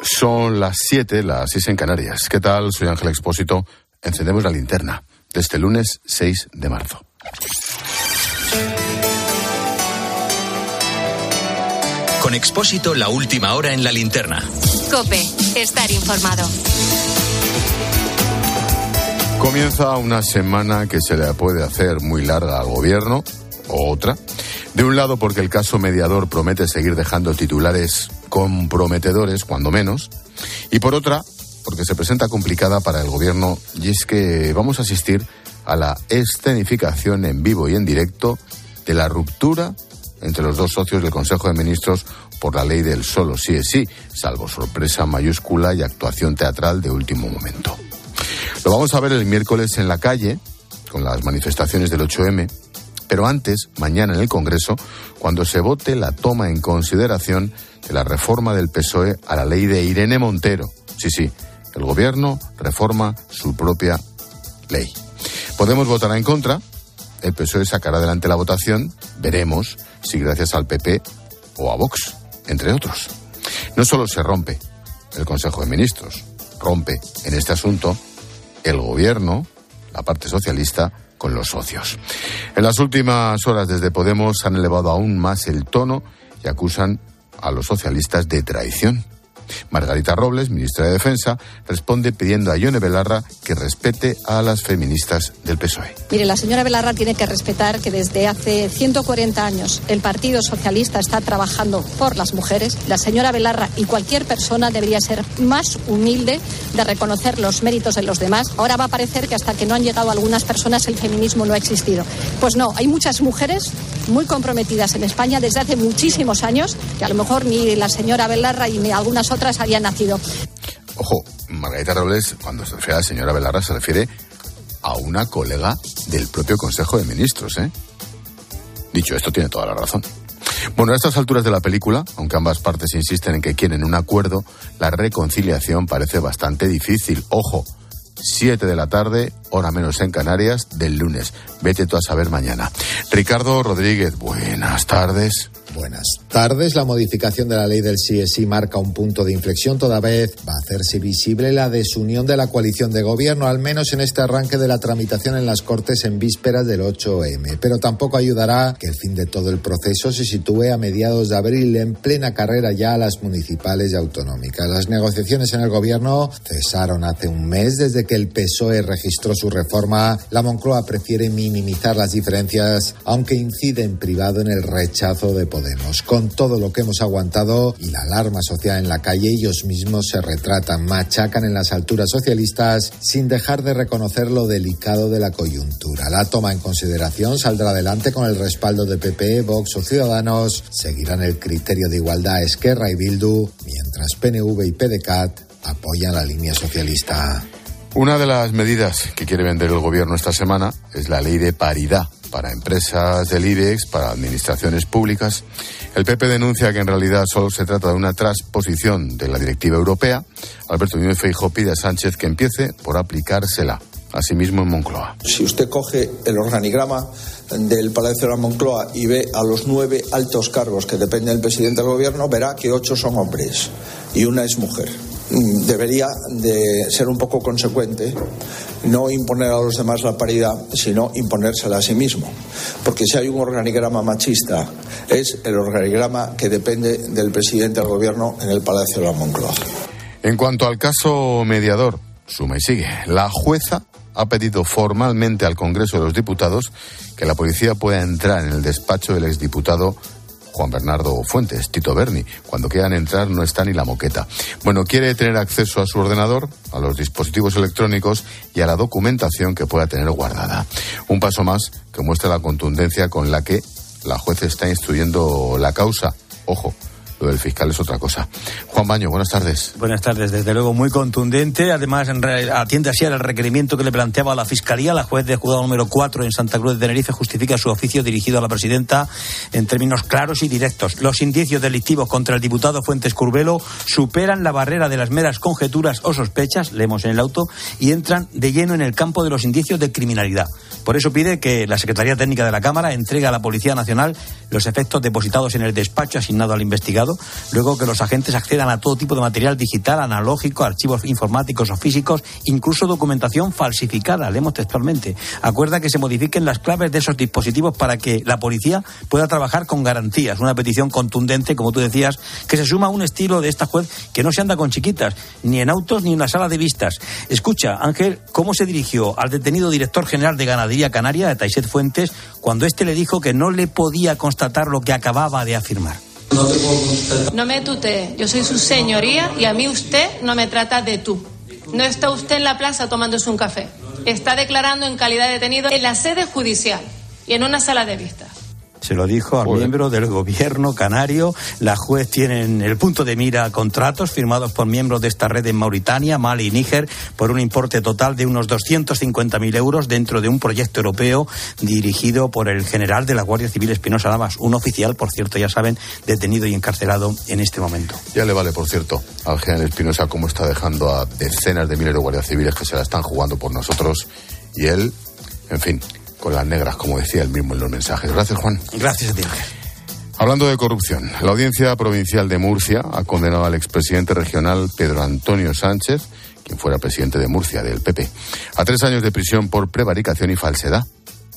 Son las 7, las 6 en Canarias. ¿Qué tal? Soy Ángel Expósito. Encendemos la linterna de este lunes 6 de marzo. Con Expósito, la última hora en la linterna. Cope, estar informado. Comienza una semana que se le puede hacer muy larga al gobierno, o otra. De un lado porque el caso mediador promete seguir dejando titulares comprometedores, cuando menos, y por otra, porque se presenta complicada para el gobierno, y es que vamos a asistir a la escenificación en vivo y en directo de la ruptura entre los dos socios del Consejo de Ministros por la ley del solo sí es sí, salvo sorpresa mayúscula y actuación teatral de último momento. Lo vamos a ver el miércoles en la calle, con las manifestaciones del 8M, pero antes, mañana en el Congreso, cuando se vote la toma en consideración de la reforma del PSOE a la ley de Irene Montero. Sí, sí, el Gobierno reforma su propia ley. Podemos votar en contra, el PSOE sacará adelante la votación, veremos si gracias al PP o a Vox, entre otros. No solo se rompe el Consejo de Ministros, rompe en este asunto el Gobierno, la parte socialista, con los socios. En las últimas horas desde Podemos han elevado aún más el tono y acusan a los socialistas de traición. Margarita Robles, ministra de Defensa, responde pidiendo a Ione Belarra que respete a las feministas del PSOE. Mire, la señora Belarra tiene que respetar que desde hace 140 años el Partido Socialista está trabajando por las mujeres. La señora Belarra y cualquier persona debería ser más humilde de reconocer los méritos de los demás. Ahora va a parecer que hasta que no han llegado algunas personas el feminismo no ha existido. Pues no, hay muchas mujeres muy comprometidas en España desde hace muchísimos años que a lo mejor ni la señora Belarra y ni algunas otras otras habían nacido. Ojo, Margarita Robles, cuando se refiere a la señora Belarra, se refiere a una colega del propio Consejo de Ministros, ¿eh? Dicho esto, tiene toda la razón. Bueno, a estas alturas de la película, aunque ambas partes insisten en que quieren un acuerdo, la reconciliación parece bastante difícil. Ojo, 7 de la tarde, hora menos en Canarias, del lunes. Vete tú a saber mañana. Ricardo Rodríguez, buenas tardes. Buenas tardes. La modificación de la ley del CSI marca un punto de inflexión. Toda vez va a hacerse visible la desunión de la coalición de gobierno, al menos en este arranque de la tramitación en las Cortes en vísperas del 8M. Pero tampoco ayudará que el fin de todo el proceso se sitúe a mediados de abril, en plena carrera ya a las municipales y autonómicas. Las negociaciones en el gobierno cesaron hace un mes desde que el PSOE registró su reforma. La Moncloa prefiere minimizar las diferencias, aunque incide en privado en el rechazo de poder con todo lo que hemos aguantado y la alarma social en la calle, ellos mismos se retratan, machacan en las alturas socialistas sin dejar de reconocer lo delicado de la coyuntura. La toma en consideración saldrá adelante con el respaldo de PP, Vox o Ciudadanos. Seguirán el criterio de igualdad Esquerra y Bildu, mientras PNV y PDCAT apoyan la línea socialista. Una de las medidas que quiere vender el gobierno esta semana es la ley de paridad para empresas del IBEX, para administraciones públicas. El PP denuncia que en realidad solo se trata de una transposición de la directiva europea. Alberto Núñez Feijóo pide a Sánchez que empiece por aplicársela. Asimismo en Moncloa. Si usted coge el organigrama del Palacio de la Moncloa y ve a los nueve altos cargos que dependen del presidente del gobierno, verá que ocho son hombres y una es mujer. Debería de ser un poco consecuente, no imponer a los demás la paridad, sino imponérsela a sí mismo. Porque si hay un organigrama machista, es el organigrama que depende del presidente del gobierno en el Palacio de la Moncloa. En cuanto al caso mediador, suma y sigue. La jueza ha pedido formalmente al Congreso de los Diputados que la policía pueda entrar en el despacho del exdiputado Juan Bernardo Fuentes, Tito Berni. Cuando quieran entrar no está ni la moqueta. Bueno, quiere tener acceso a su ordenador, a los dispositivos electrónicos y a la documentación que pueda tener guardada. Un paso más que muestra la contundencia con la que la juez está instruyendo la causa. Ojo, lo del fiscal es otra cosa. Juan Baño, buenas tardes. Buenas tardes, desde luego muy contundente. Además, atiende así al requerimiento que le planteaba la Fiscalía. La juez de juzgado número 4 en Santa Cruz de Tenerife justifica su oficio dirigido a la presidenta en términos claros y directos. Los indicios delictivos contra el diputado Fuentes Curbelo superan la barrera de las meras conjeturas o sospechas, leemos en el auto, y entran de lleno en el campo de los indicios de criminalidad. Por eso pide que la Secretaría Técnica de la Cámara entregue a la Policía Nacional los efectos depositados en el despacho asignado al investigado luego que los agentes accedan a todo tipo de material digital, analógico, archivos informáticos o físicos, incluso documentación falsificada, leemos textualmente. Acuerda que se modifiquen las claves de esos dispositivos para que la policía pueda trabajar con garantías. Una petición contundente, como tú decías, que se suma a un estilo de esta juez que no se anda con chiquitas, ni en autos ni en la sala de vistas. Escucha, Ángel, cómo se dirigió al detenido director general de Ganadería Canaria, de Taiset Fuentes, cuando éste le dijo que no le podía constatar lo que acababa de afirmar. No me tutee, yo soy su señoría y a mí usted no me trata de tú. No está usted en la plaza tomándose un café. Está declarando en calidad de detenido en la sede judicial y en una sala de vistas. Se lo dijo al miembro del gobierno canario. La juez tiene en el punto de mira contratos firmados por miembros de esta red en Mauritania, Mali y Níger por un importe total de unos 250.000 euros dentro de un proyecto europeo dirigido por el general de la Guardia Civil Espinosa Lamas, un oficial, por cierto, ya saben, detenido y encarcelado en este momento. Ya le vale, por cierto, al general Espinosa cómo está dejando a decenas de miles de guardias civiles que se la están jugando por nosotros y él, en fin, con las negras, como decía él mismo en los mensajes. Gracias, Juan. Gracias a ti. Hablando de corrupción, la Audiencia Provincial de Murcia ha condenado al expresidente regional Pedro Antonio Sánchez, quien fuera presidente de Murcia del PP, a tres años de prisión por prevaricación y falsedad.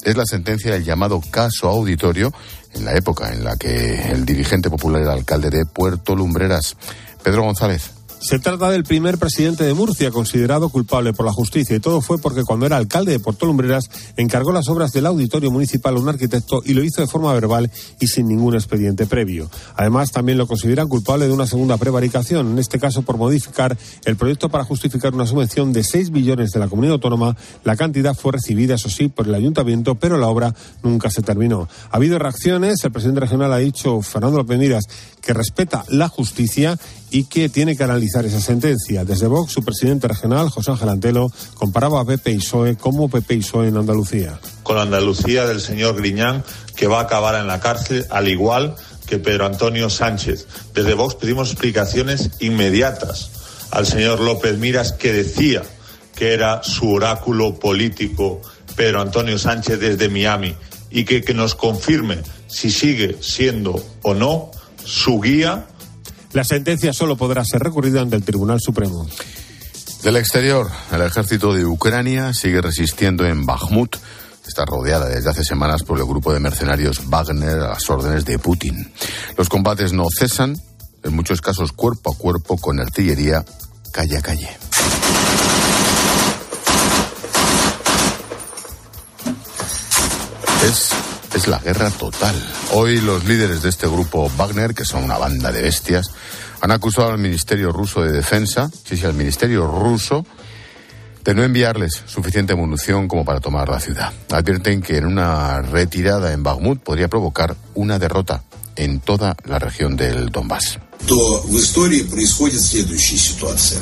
Es la sentencia del llamado caso auditorio en la época en la que el dirigente popular era alcalde de Puerto Lumbreras. Pedro González. Se trata del primer presidente de Murcia considerado culpable por la justicia y todo fue porque cuando era alcalde de Puerto Lumbreras encargó las obras del auditorio municipal a un arquitecto y lo hizo de forma verbal y sin ningún expediente previo. Además, también lo consideran culpable de una segunda prevaricación, en este caso por modificar el proyecto para justificar una subvención de 6 millones de la comunidad autónoma. La cantidad fue recibida, eso sí, por el ayuntamiento, pero la obra nunca se terminó. Ha habido reacciones, el presidente regional ha dicho, Fernando López Miras, que respeta la justicia y que tiene que analizar esa sentencia. Desde Vox, su presidente regional, José Ángel Antelo, comparaba a Pepe y PSOE como Pepe y PSOE en Andalucía. Con la Andalucía del señor Griñán, que va a acabar en la cárcel, al igual que Pedro Antonio Sánchez. Desde Vox pedimos explicaciones inmediatas al señor López Miras, que decía que era su oráculo político Pedro Antonio Sánchez desde Miami y que, que nos confirme si sigue siendo o no su guía la sentencia solo podrá ser recurrida ante el Tribunal Supremo. Del exterior, el ejército de Ucrania sigue resistiendo en Bakhmut. Está rodeada desde hace semanas por el grupo de mercenarios Wagner a las órdenes de Putin. Los combates no cesan, en muchos casos cuerpo a cuerpo con artillería calle a calle. Es es la guerra total. Hoy los líderes de este grupo Wagner, que son una banda de bestias, han acusado al Ministerio Ruso de Defensa, sí, sí, al Ministerio Ruso, de no enviarles suficiente munición como para tomar la ciudad. Advierten que en una retirada en Bakhmut podría provocar una derrota en toda la región del Donbass.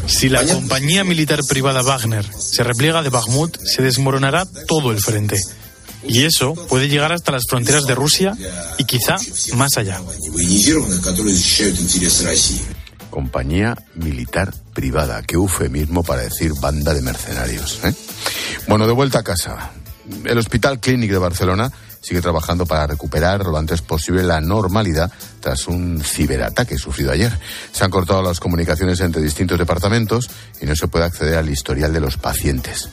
Si la compañía militar privada Wagner se repliega de Bakhmut, se desmoronará todo el frente. Y eso puede llegar hasta las fronteras de Rusia y quizá más allá. Compañía militar privada, qué eufemismo para decir banda de mercenarios. ¿eh? Bueno, de vuelta a casa. El Hospital Clínic de Barcelona sigue trabajando para recuperar lo antes posible la normalidad tras un ciberataque sufrido ayer. Se han cortado las comunicaciones entre distintos departamentos y no se puede acceder al historial de los pacientes.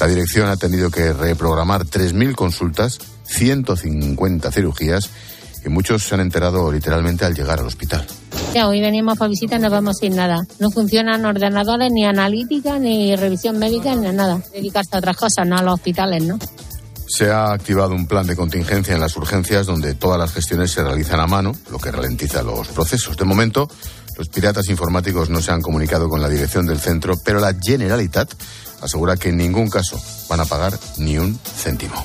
La dirección ha tenido que reprogramar 3.000 consultas, 150 cirugías y muchos se han enterado literalmente al llegar al hospital. Ya, hoy venimos para visita y no vamos sin nada. No funcionan ordenadores, ni analítica, ni revisión médica, ni nada. Dedicarse a otras cosas, no a los hospitales, ¿no? Se ha activado un plan de contingencia en las urgencias donde todas las gestiones se realizan a mano, lo que ralentiza los procesos. De momento, los piratas informáticos no se han comunicado con la dirección del centro, pero la Generalitat asegura que en ningún caso van a pagar ni un céntimo.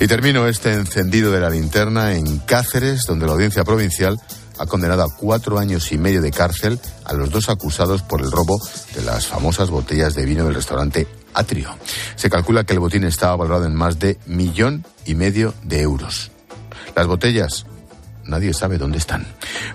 Y termino este encendido de la linterna en Cáceres, donde la audiencia provincial ha condenado a cuatro años y medio de cárcel a los dos acusados por el robo de las famosas botellas de vino del restaurante Atrio. Se calcula que el botín estaba valorado en más de millón y medio de euros. Las botellas, nadie sabe dónde están.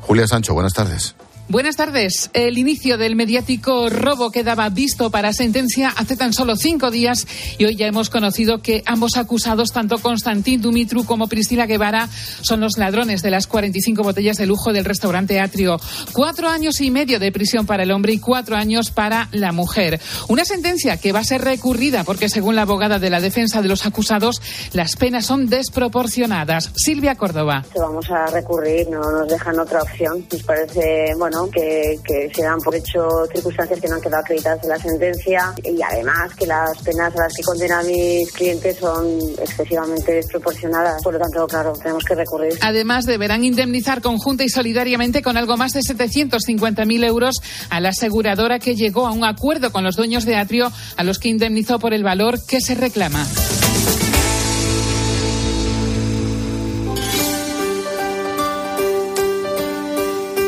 Julia Sancho, buenas tardes. Buenas tardes. El inicio del mediático robo quedaba visto para sentencia hace tan solo cinco días y hoy ya hemos conocido que ambos acusados, tanto Constantín Dumitru como Priscila Guevara, son los ladrones de las 45 botellas de lujo del restaurante Atrio. Cuatro años y medio de prisión para el hombre y cuatro años para la mujer. Una sentencia que va a ser recurrida porque, según la abogada de la defensa de los acusados, las penas son desproporcionadas. Silvia Córdoba. Vamos a recurrir, no nos dejan otra opción. Nos parece, bueno, que, se dan por hecho circunstancias que no han quedado acreditadas en la sentencia y además que las penas a las que condenan mis clientes son excesivamente desproporcionadas. Por lo tanto, claro, tenemos que recurrir. Además, deberán indemnizar conjunta y solidariamente con algo más de 750.000 euros a la aseguradora que llegó a un acuerdo con los dueños de Atrio a los que indemnizó por el valor que se reclama.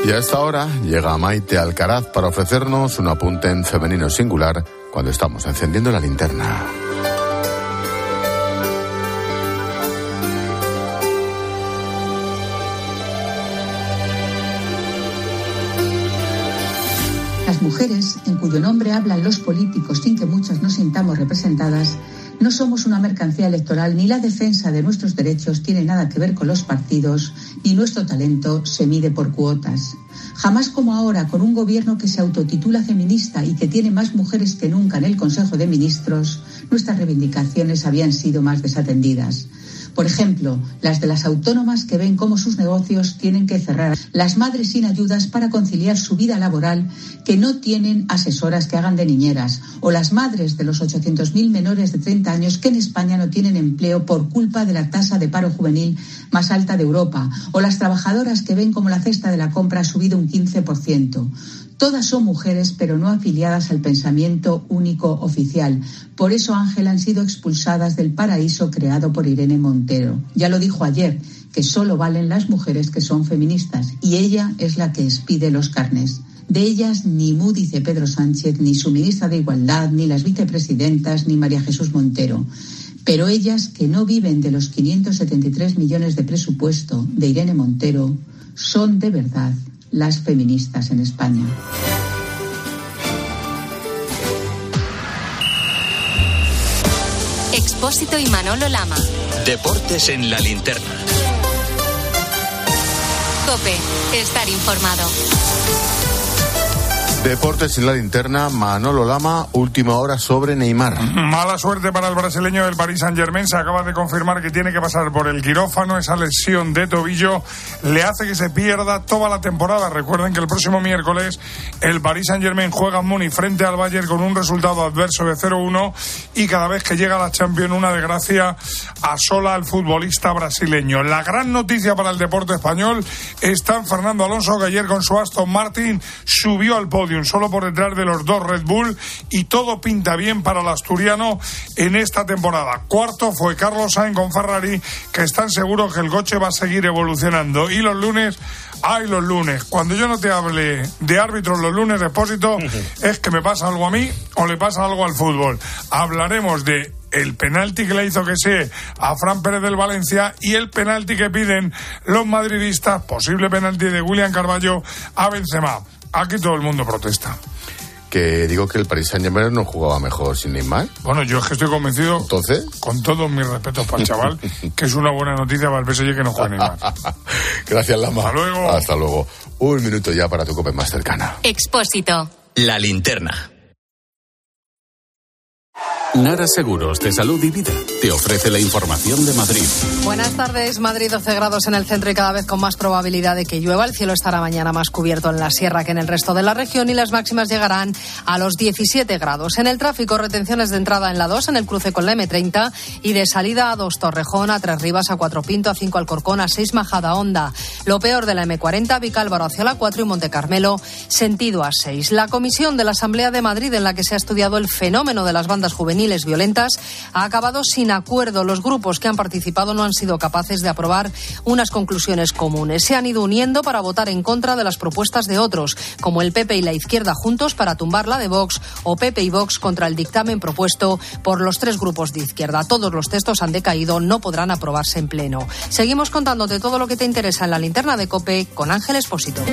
Y a esta hora llega Maite Alcaraz para ofrecernos un apunte en femenino singular cuando estamos encendiendo la linterna. Las mujeres, en cuyo nombre hablan los políticos sin que muchas nos sintamos representadas, no somos una mercancía electoral, ni la defensa de nuestros derechos tiene nada que ver con los partidos, ni nuestro talento se mide por cuotas. Jamás como ahora, con un gobierno que se autotitula feminista y que tiene más mujeres que nunca en el Consejo de Ministros, nuestras reivindicaciones habían sido más desatendidas. Por ejemplo, las de las autónomas que ven cómo sus negocios tienen que cerrar, las madres sin ayudas para conciliar su vida laboral que no tienen asesoras que hagan de niñeras, o las madres de los 800.000 menores de 30 años que en España no tienen empleo por culpa de la tasa de paro juvenil más alta de Europa, o las trabajadoras que ven cómo la cesta de la compra ha subido un 15%. Todas son mujeres, pero no afiliadas al pensamiento único oficial. Por eso, Ángel, han sido expulsadas del paraíso creado por Irene Montero. Ya lo dijo ayer, que solo valen las mujeres que son feministas, y ella es la que expide los carnes. De ellas ni Mu dice Pedro Sánchez, ni su ministra de Igualdad, ni las vicepresidentas, ni María Jesús Montero. Pero ellas, que no viven de los 573 millones de presupuesto de Irene Montero, son de verdad las feministas en España. Expósito y Manolo Lama. Deportes en la linterna. Cope, estar informado. Deportes en la linterna, Manolo Lama, última hora sobre Neymar. Mala suerte para el brasileño del Paris Saint Germain. Se acaba de confirmar que tiene que pasar por el quirófano. Esa lesión de tobillo le hace que se pierda toda la temporada. Recuerden que el próximo miércoles el Paris Saint Germain juega en Múnich frente al Bayern con un resultado adverso de 0-1 y cada vez que llega a la Champions una desgracia asola al futbolista brasileño. La gran noticia para el deporte español está en Fernando Alonso que ayer con su Aston Martin subió al podio solo por detrás de los dos Red Bull y todo pinta bien para el asturiano en esta temporada. Cuarto fue Carlos Sainz con Ferrari, que están seguros que el coche va a seguir evolucionando. Y los lunes, hay los lunes. Cuando yo no te hable de árbitros los lunes, depósito, es que me pasa algo a mí o le pasa algo al fútbol. Hablaremos de el penalti que le hizo que sé a Fran Pérez del Valencia y el penalti que piden los madridistas, posible penalti de William Carballo a Benzema. Aquí todo el mundo protesta. Que digo que el Paris Saint Germain no jugaba mejor sin Neymar. Bueno, yo es que estoy convencido. Entonces. Con todos mis respetos para el chaval, que es una buena noticia para el PSG que no juega Neymar. Gracias, Lama. Hasta luego. Hasta luego. Un minuto ya para tu copa más cercana. Expósito. La linterna. Nara Seguros de Salud y Vida te ofrece la información de Madrid. Buenas tardes. Madrid 12 grados en el centro y cada vez con más probabilidad de que llueva. El cielo estará mañana más cubierto en la sierra que en el resto de la región y las máximas llegarán a los 17 grados. En el tráfico, retenciones de entrada en la 2 en el cruce con la M30 y de salida a 2 Torrejón, a 3 Rivas, a 4 Pinto, a 5 Alcorcón, a 6 Majada Honda. Lo peor de la M40, Vicálvaro hacia la 4 y Monte Carmelo, sentido a 6. La comisión de la Asamblea de Madrid en la que se ha estudiado el fenómeno de las bandas juveniles violentas ha acabado sin acuerdo. Los grupos que han participado no han sido capaces de aprobar unas conclusiones comunes. Se han ido uniendo para votar en contra de las propuestas de otros, como el PP y la izquierda juntos para tumbar la de Vox o PP y Vox contra el dictamen propuesto por los tres grupos de izquierda. Todos los textos han decaído, no podrán aprobarse en pleno. Seguimos contándote todo lo que te interesa en la linterna de COPE con Ángel Espósito.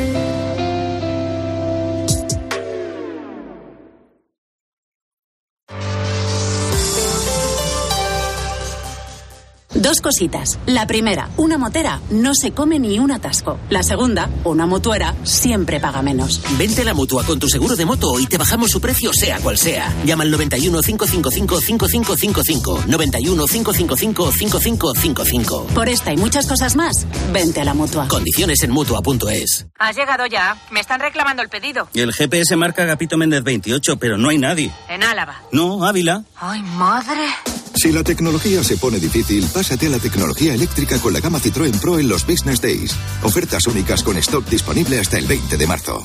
Dos cositas. La primera, una motera no se come ni un atasco. La segunda, una motuera siempre paga menos. Vente a la mutua con tu seguro de moto y te bajamos su precio sea cual sea. Llama al 91 555 5555. 91 555 5555. Por esta y muchas cosas más, vente a la mutua. Condiciones en mutua.es. Has llegado ya. Me están reclamando el pedido. El GPS marca Agapito Méndez 28, pero no hay nadie. En Álava. No, Ávila. Ay, madre. Si la tecnología se pone difícil, pásate a la tecnología eléctrica con la gama Citroën Pro en los Business Days. Ofertas únicas con stock disponible hasta el 20 de marzo.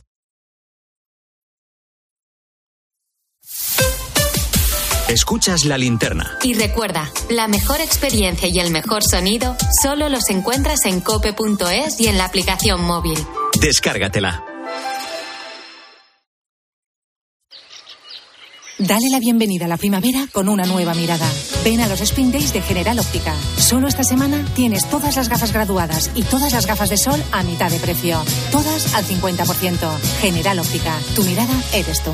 Escuchas la linterna. Y recuerda, la mejor experiencia y el mejor sonido solo los encuentras en cope.es y en la aplicación móvil. Descárgatela. Dale la bienvenida a la primavera con una nueva mirada. Ven a los Spring Days de General Óptica. Solo esta semana tienes todas las gafas graduadas y todas las gafas de sol a mitad de precio. Todas al 50%. General Óptica. Tu mirada eres tú.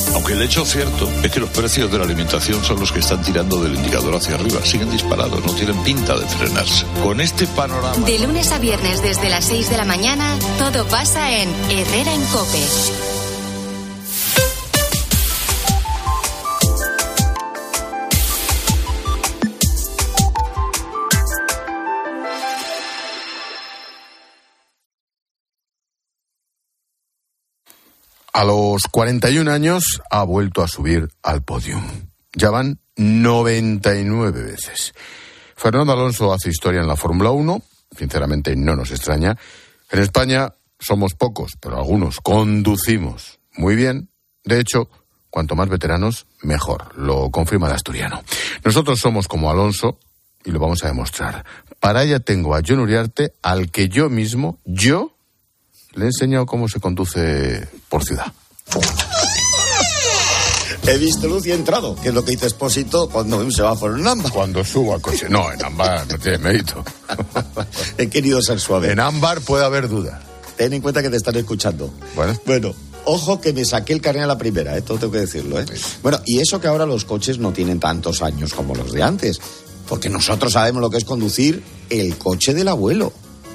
Aunque el hecho cierto es que los precios de la alimentación son los que están tirando del indicador hacia arriba. Siguen disparados, no tienen pinta de frenarse. Con este panorama. De lunes a viernes desde las 6 de la mañana, todo pasa en Herrera en Cope. A los 41 años ha vuelto a subir al podium. Ya van 99 veces. Fernando Alonso hace historia en la Fórmula 1, sinceramente no nos extraña. En España somos pocos, pero algunos conducimos muy bien. De hecho, cuanto más veteranos, mejor. Lo confirma el asturiano. Nosotros somos como Alonso y lo vamos a demostrar. Para ello tengo a John Uriarte, al que yo mismo, yo, le he enseñado cómo se conduce por ciudad. He visto luz y he entrado, que es lo que dice Expósito cuando un semáforo en ámbar. Cuando subo al coche. No, en ámbar no tiene mérito. he querido ser suave. En ámbar puede haber duda. Ten en cuenta que te están escuchando. Bueno. Bueno, ojo que me saqué el carnet a la primera, ¿eh? todo tengo que decirlo. ¿eh? Bueno, y eso que ahora los coches no tienen tantos años como los de antes, porque nosotros sabemos lo que es conducir el coche del abuelo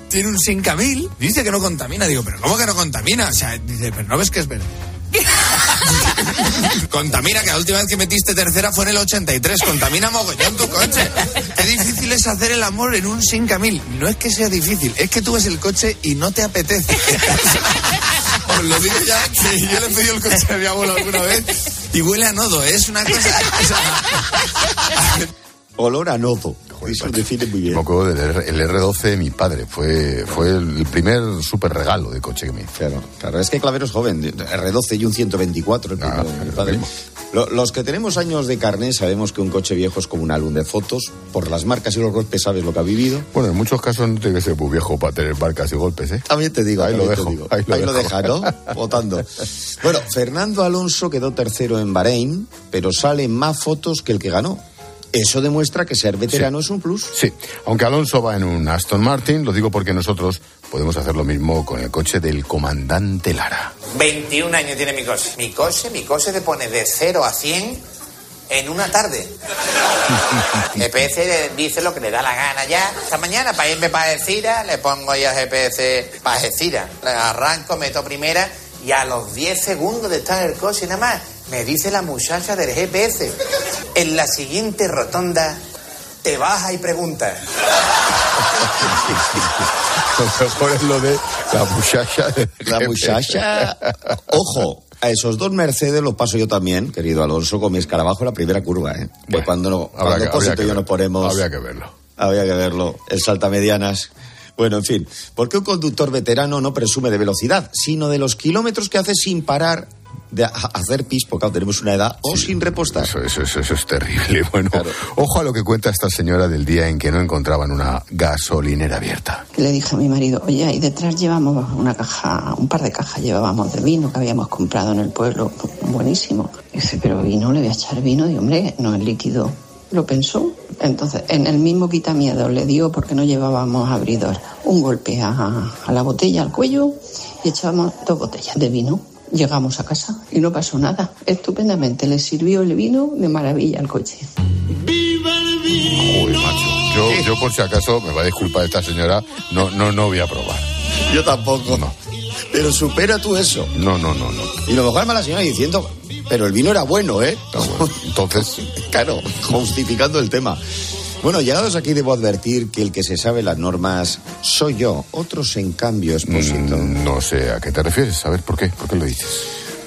tiene un 5000, dice que no contamina. Digo, pero ¿cómo que no contamina? O sea, dice, pero no ves que es verdad. contamina, que la última vez que metiste tercera fue en el 83. Contamina mogollón tu coche. Qué difícil es hacer el amor en un 5000. No es que sea difícil, es que tú ves el coche y no te apetece. Os lo digo ya, que yo le he pedido el coche a mi abuelo alguna vez y huele a nodo. Es una cosa. Olor a nodo. Eso define muy bien. Me acuerdo del el R12 de mi padre. Fue, fue el primer super regalo de coche que me hizo. Claro, claro. Es que Clavero es joven. R12 y un 124. El Ah, de mi padre. Lo- Los que tenemos años de carné sabemos que un coche viejo es como un álbum de fotos. Por las marcas y los golpes sabes lo que ha vivido. Bueno, en muchos casos no tiene que ser muy viejo para tener marcas y golpes, ¿eh? También te digo, Ahí lo dejo, digo. ahí lo dejo. deja, ¿no? Votando. Bueno, Fernando Alonso quedó tercero en Bahrein, pero sale más fotos que el que ganó. Eso demuestra que ser veterano es un plus. Sí, aunque Alonso va en un Aston Martin, lo digo porque nosotros podemos hacer lo mismo con el coche del comandante Lara. 21 años tiene mi coche. Mi coche, mi coche te pone de 0 a 100 en una tarde. GPS dice lo que le da la gana ya. Esta mañana para irme para Algeciras le pongo ya GPS para Algeciras. Le Arranco, meto primera y a los 10 segundos de estar en el coche nada más me dice la muchacha del GPS. En la siguiente rotonda te baja y pregunta. Lo mejor es lo de la muchacha. de- La muchacha. Ojo, a esos dos Mercedes los paso yo también, querido Alonso, con mi escarabajo en la primera curva, ¿eh? Que cuando, no, habrá cuando que- Cosito yo nos ver- ponemos. habría que verlo. Había que verlo. El saltamedianas. Bueno, en fin. ¿Por qué un conductor veterano no presume de velocidad, sino de los kilómetros que hace sin parar de hacer pis, porque claro, tenemos una edad, o sin repostar? Eso, eso, eso, eso es terrible. Bueno, ojo a lo que cuenta esta señora del día en que no encontraban una gasolinera abierta. Le dije a mi marido, oye, ahí detrás llevamos una caja, un par de cajas llevábamos de vino que habíamos comprado en el pueblo, buenísimo. Dice, pero vino, le voy a echar vino, y hombre, no es líquido. Lo pensó. Entonces, en el mismo quitamiedo le dio, porque no llevábamos abridor, un golpe a, a la botella, al cuello, y echábamos dos botellas de vino. Llegamos a casa y no pasó nada. Estupendamente. Le sirvió el vino de maravilla al coche. Uy, macho. Yo, yo por si acaso, me va a disculpar esta señora, no, no, no voy a probar. Yo tampoco. Pero supera tú eso. No, no, no, no. Y lo mejor es la señora diciendo, pero el vino era bueno, ¿eh? Entonces. claro, justificando el tema. Bueno, llegados aquí debo advertir que el que se sabe las normas soy yo. Otros, en cambio, Expósito. Mm, No sé a qué te refieres. A ver, ¿por qué? ¿Por qué lo dices?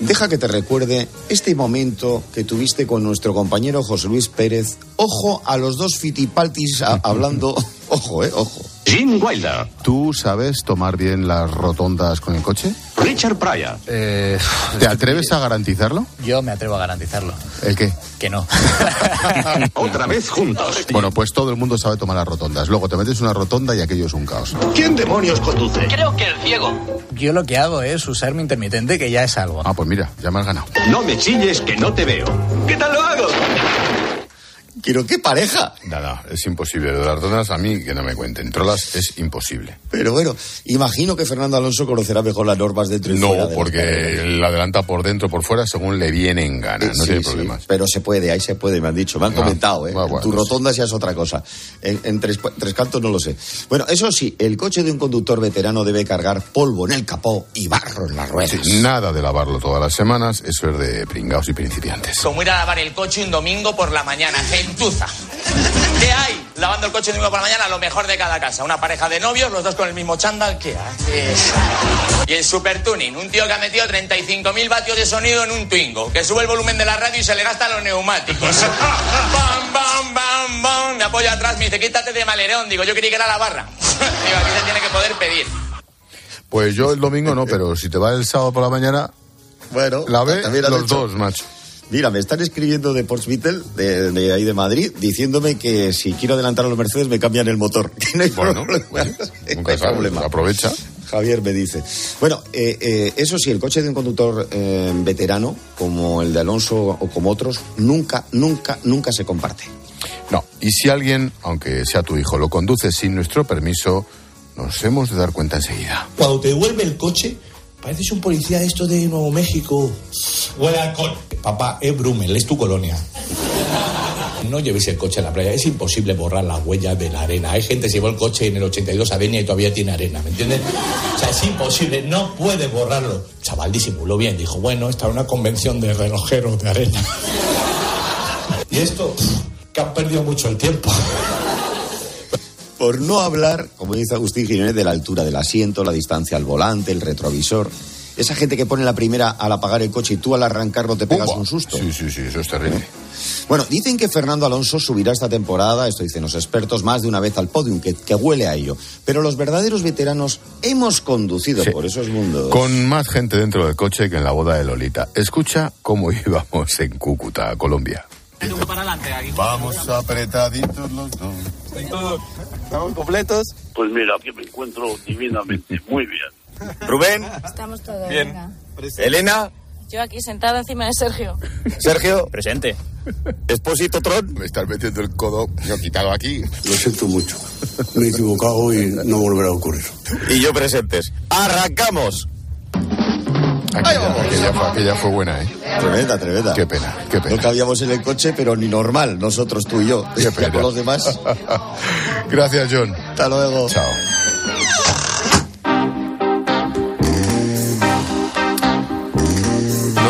Deja que te recuerde este momento que tuviste con nuestro compañero José Luis Pérez. Ojo a los dos fitipaltis a- hablando. Ojo, eh, ojo. Jim Wilder. ¿Tú sabes tomar bien las rotondas con el coche? Richard Pryor. ¿Te atreves a garantizarlo? Yo me atrevo a garantizarlo. ¿El qué? Que no. Otra vez juntos. Bueno, pues todo el mundo sabe tomar las rotondas. Luego te metes en una rotonda y aquello es un caos. ¿Quién demonios conduce? Creo que el ciego. Yo lo que hago es usar mi intermitente, que ya es algo. Ah, pues mira, ya me has ganado. No me chilles que no te veo. ¿Qué tal lo hago? Quiero qué pareja. Nada, es imposible. Lo de las rotondas a mí que no me cuenten. Trolas es imposible. Pero bueno, imagino que Fernando Alonso conocerá mejor las normas dentro y fuera No, de porque la adelanta por dentro por fuera según le viene en gana. No Sí, tiene sí, problemas. pero se puede, ahí se puede, me han dicho, me han Ah, comentado, ¿eh? ah, bueno, tu rotonda ya es otra cosa. En, en tres, tres cantos no lo sé. Bueno, eso sí, el coche de un conductor veterano debe cargar polvo en el capó y barro en las ruedas. Sí, nada de lavarlo todas las semanas, eso es de pringaos y principiantes. Como ir a lavar el coche un domingo por la mañana, gentuza. ¿Qué hay? Lavando el coche domingo por la mañana, lo mejor de cada casa. Una pareja de novios, los dos con el mismo chándal, ¿qué haces? Y el super tuning, un tío que ha metido 35.000 vatios de sonido en un Twingo, que sube el volumen de la radio y se le gastan los neumáticos. ¡Bam, bam, bam, bam! Me apoya atrás, me dice, quítate de malerón. Digo, yo creí que era la barra. Digo, aquí se tiene que poder pedir. Pues yo el domingo no, pero si te va el sábado por la mañana, bueno, la ve los dos, macho. Mira, me están escribiendo de Porsche Beetle, de, de ahí de Madrid, diciéndome que si quiero adelantar a los Mercedes me cambian el motor. No hay Bueno, problema. Nunca sabes, aprovecha. Javier me dice. Bueno, eh, eh, eso sí, el coche de un conductor eh, veterano, como el de Alonso o como otros, nunca, nunca, nunca se comparte. No, y si alguien, aunque sea tu hijo, lo conduce sin nuestro permiso, nos hemos de dar cuenta enseguida. Cuando te devuelve el coche, pareces un policía de esto de Nuevo México. Huele alcohol. Papá, es Brummel, es tu colonia. No llevéis el coche a la playa, es imposible borrar las huellas de la arena. Hay gente que llevó el coche en el 82 a Denia y todavía tiene arena, ¿me entiendes? O sea, es imposible, no puede borrarlo. El chaval disimuló bien, dijo, bueno, está una convención de relojeros de arena. Y esto, que han perdido mucho el tiempo. Por no hablar, como dice Agustín Jiménez, de la altura del asiento, la distancia al volante, el retrovisor. Esa gente que pone la primera al apagar el coche y tú al arrancarlo te pegas un susto. Sí, sí, sí, eso es terrible. Bueno, dicen que Fernando Alonso subirá esta temporada, esto dicen los expertos, más de una vez al podium, que, que huele a ello. Pero los verdaderos veteranos hemos conducido Sí. por esos mundos. Con más gente dentro del coche que en la boda de Lolita. Escucha cómo íbamos en Cúcuta, Colombia. Vamos apretaditos los dos. ¿Estamos completos? Pues mira, que me encuentro divinamente muy bien. Rubén, Estamos todos. Bien. venga. Elena, Yo aquí sentada encima de Sergio. Sergio. Presente. Expósito Tron. Me estás metiendo el codo, yo quitado aquí. Lo siento mucho. Me he equivocado y no volverá a ocurrir. Y yo presentes. ¡Arrancamos! Aquella, aquella fue, aquella fue buena, ¿eh? Tremenda, tremenda. Qué pena, qué pena. No cabíamos en el coche, pero ni normal, nosotros tú y yo. Qué pena. con los demás. Gracias, John. Hasta luego. Chao.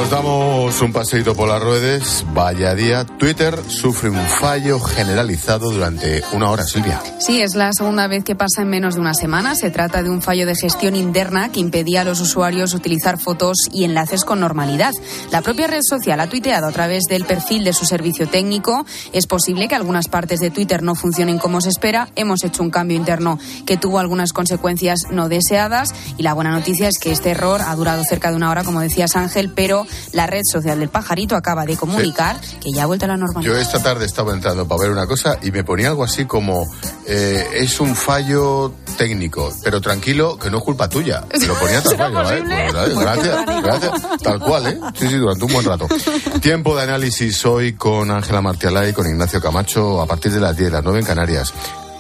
Nos damos un paseíto por las redes. Vaya día. Twitter sufre un fallo generalizado durante una hora, Silvia. Sí, es la segunda vez que pasa en menos de una semana. Se trata de un fallo de gestión interna que impedía a los usuarios utilizar fotos y enlaces con normalidad. La propia red social ha tuiteado a través del perfil de su servicio técnico. Es posible que algunas partes de Twitter no funcionen como se espera. Hemos hecho un cambio interno que tuvo algunas consecuencias no deseadas. Y la buena noticia es que este error ha durado cerca de una hora, como decías Ángel, pero la red social del pajarito acaba de comunicar que ya ha vuelto a la normalidad. Yo esta tarde estaba entrando para ver una cosa y me ponía algo así como eh, es un fallo técnico, pero tranquilo que no es culpa tuya. Lo ponía tal ¿Será cual, ¿eh? Pues, gracias, gracias. Tal cual, ¿eh? Sí, sí, durante un buen rato. Tiempo de análisis hoy con Ángela Martialay y con Ignacio Camacho a partir de las 10, las 9 en Canarias.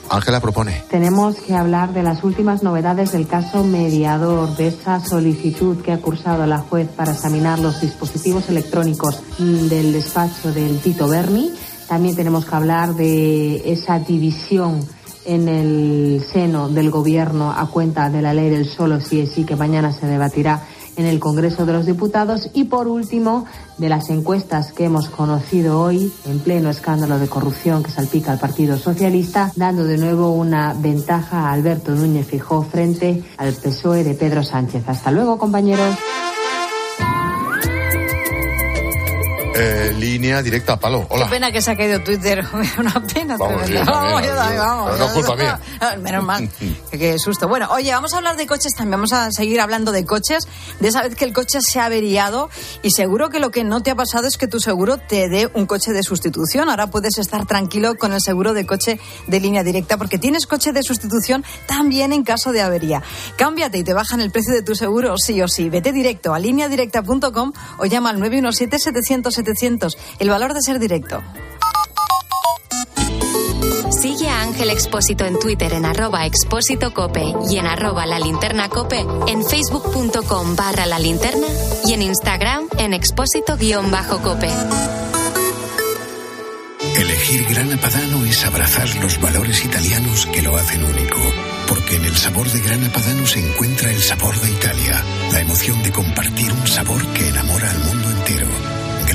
Ángela propone. Tenemos que hablar de las últimas novedades del caso mediador, de esa solicitud que ha cursado la juez para examinar los dispositivos electrónicos del despacho del Tito Berni. También tenemos que hablar de esa división en el seno del gobierno a cuenta de la ley del solo sí es sí que mañana se debatirá en el Congreso de los Diputados y por último de las encuestas que hemos conocido hoy en pleno escándalo de corrupción que salpica al Partido Socialista, dando de nuevo una ventaja a Alberto Núñez Fijó frente al PSOE de Pedro Sánchez. Hasta luego, compañeros. Eh, línea directa a palo. Qué Hola. pena que se ha caído Twitter. Una pena Vamos, yo Vamos, yo no es culpa mía. Menos mal. Qué- Qué susto. Bueno, oye, vamos a hablar de coches también. Vamos a seguir hablando de coches. De esa vez que el coche se ha averiado y seguro que lo que no te ha pasado es que tu seguro te dé un coche de sustitución. Ahora puedes estar tranquilo con el seguro de coche de línea directa porque tienes coche de sustitución también en caso de avería. Cámbiate y te bajan el precio de tu seguro sí o sí. Vete directo a lineadirecta.com o llama al 917-700-700. El valor de ser directo. Sigue a Ángel Expósito en Twitter en arroba expósito cope y en arroba la linterna cope, en facebook.com barra la linterna y en Instagram en expósito guion bajo cope. Elegir Grana Padano es abrazar los valores italianos que lo hacen único. Porque en el sabor de Grana Padano se encuentra el sabor de Italia, la emoción de compartir un sabor que enamora al mundo entero.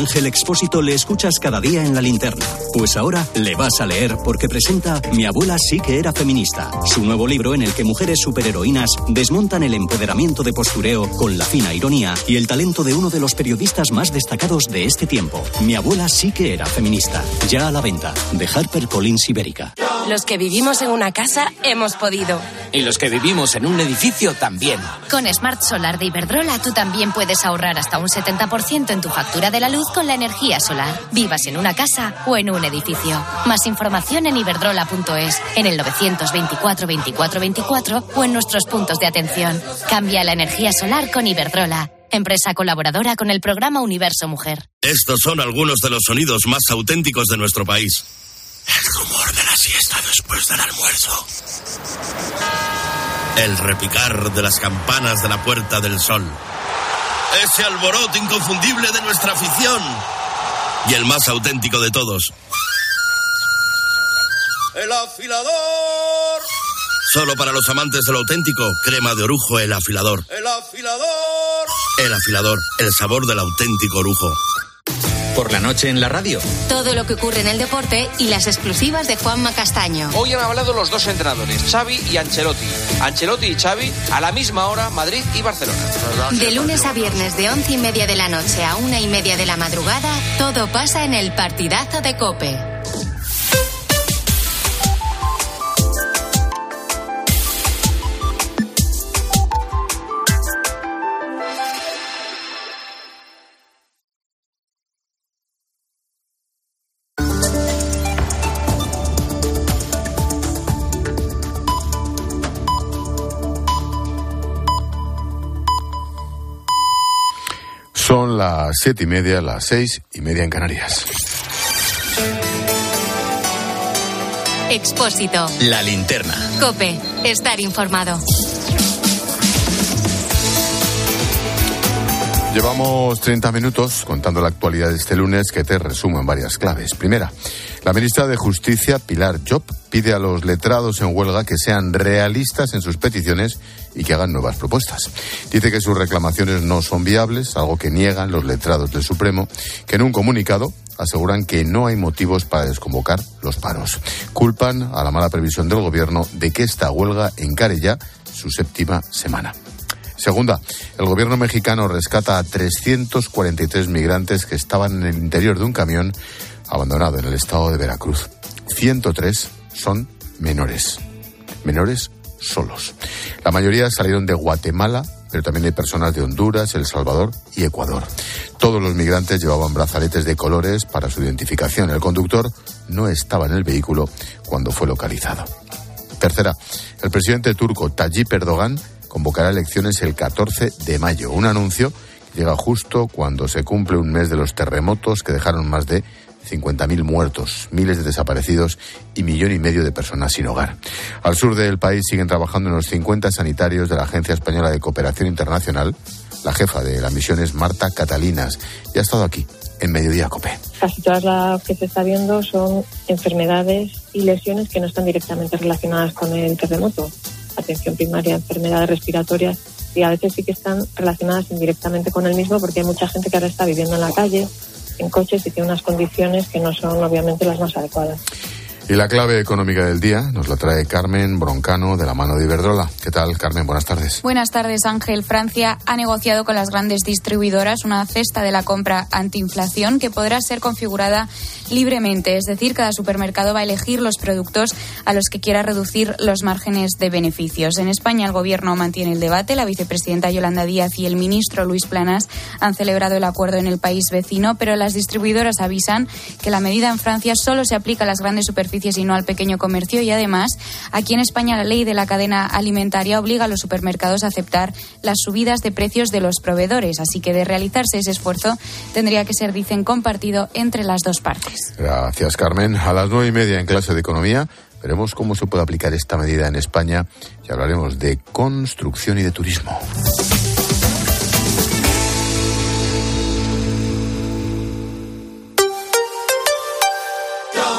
Ángel Expósito le escuchas cada día en la linterna. Pues ahora le vas a leer porque presenta Mi abuela sí que era feminista, su nuevo libro en el que mujeres superheroínas desmontan el empoderamiento de postureo con la fina ironía y el talento de uno de los periodistas más destacados de este tiempo. Mi abuela sí que era feminista. Ya a la venta de HarperCollins Ibérica. Los que vivimos en una casa hemos podido. Y los que vivimos en un edificio también. Con Smart Solar de Iberdrola tú también puedes ahorrar hasta un 70% en tu factura de la luz con la energía solar. Vivas en una casa o en un edificio. Más información en iberdrola.es, en el 924 24 24 o en nuestros puntos de atención. Cambia la energía solar con Iberdrola. Empresa colaboradora con el programa Universo Mujer. Estos son algunos de los sonidos más auténticos de nuestro país. El rumor de la siesta después del almuerzo. El repicar de las campanas de la Puerta del Sol. Ese alboroto inconfundible de nuestra afición. Y el más auténtico de todos. El afilador. Solo para los amantes del auténtico, crema de orujo, el afilador. El afilador. El afilador, el sabor del auténtico orujo. Por la noche en la radio. Todo lo que ocurre en el deporte y las exclusivas de Juanma Castaño. Hoy han hablado los dos entrenadores, Xavi y Ancelotti. Ancelotti y Xavi a la misma hora, Madrid y Barcelona. De lunes a viernes de once y media de la noche a una y media de la madrugada, todo pasa en el partidazo de Cope. Son las siete y media, las seis y media en Canarias. Expósito. La linterna. Cope. Estar informado. Llevamos 30 minutos contando la actualidad de este lunes que te resumo en varias claves. Primera, la ministra de Justicia, Pilar Job, pide a los letrados en huelga que sean realistas en sus peticiones y que hagan nuevas propuestas. Dice que sus reclamaciones no son viables, algo que niegan los letrados del Supremo, que en un comunicado aseguran que no hay motivos para desconvocar los paros. Culpan a la mala previsión del Gobierno de que esta huelga encare ya su séptima semana. Segunda, el gobierno mexicano rescata a 343 migrantes que estaban en el interior de un camión abandonado en el estado de Veracruz. 103 son menores. Menores solos. La mayoría salieron de Guatemala, pero también hay personas de Honduras, El Salvador y Ecuador. Todos los migrantes llevaban brazaletes de colores para su identificación. El conductor no estaba en el vehículo cuando fue localizado. Tercera, el presidente turco Tayyip Erdogan convocará elecciones el 14 de mayo. Un anuncio que llega justo cuando se cumple un mes de los terremotos que dejaron más de 50.000 muertos, miles de desaparecidos y millón y medio de personas sin hogar. Al sur del país siguen trabajando unos 50 sanitarios de la Agencia Española de Cooperación Internacional. La jefa de la misión es Marta Catalinas y ha estado aquí en Mediodía Cope. Casi todas las que se está viendo son enfermedades y lesiones que no están directamente relacionadas con el terremoto atención primaria, enfermedades respiratorias, y a veces sí que están relacionadas indirectamente con el mismo porque hay mucha gente que ahora está viviendo en la calle, en coches y tiene unas condiciones que no son obviamente las más adecuadas. Y la clave económica del día nos la trae Carmen Broncano de la mano de Iberdrola. ¿Qué tal, Carmen? Buenas tardes. Buenas tardes, Ángel. Francia ha negociado con las grandes distribuidoras una cesta de la compra antiinflación que podrá ser configurada libremente. Es decir, cada supermercado va a elegir los productos a los que quiera reducir los márgenes de beneficios. En España, el Gobierno mantiene el debate. La vicepresidenta Yolanda Díaz y el ministro Luis Planas han celebrado el acuerdo en el país vecino, pero las distribuidoras avisan que la medida en Francia solo se aplica a las grandes superficies y no al pequeño comercio. Y además, aquí en España la ley de la cadena alimentaria obliga a los supermercados a aceptar las subidas de precios de los proveedores. Así que de realizarse ese esfuerzo tendría que ser, dicen, compartido entre las dos partes. Gracias, Carmen. A las nueve y media en clase de economía. Veremos cómo se puede aplicar esta medida en España y hablaremos de construcción y de turismo.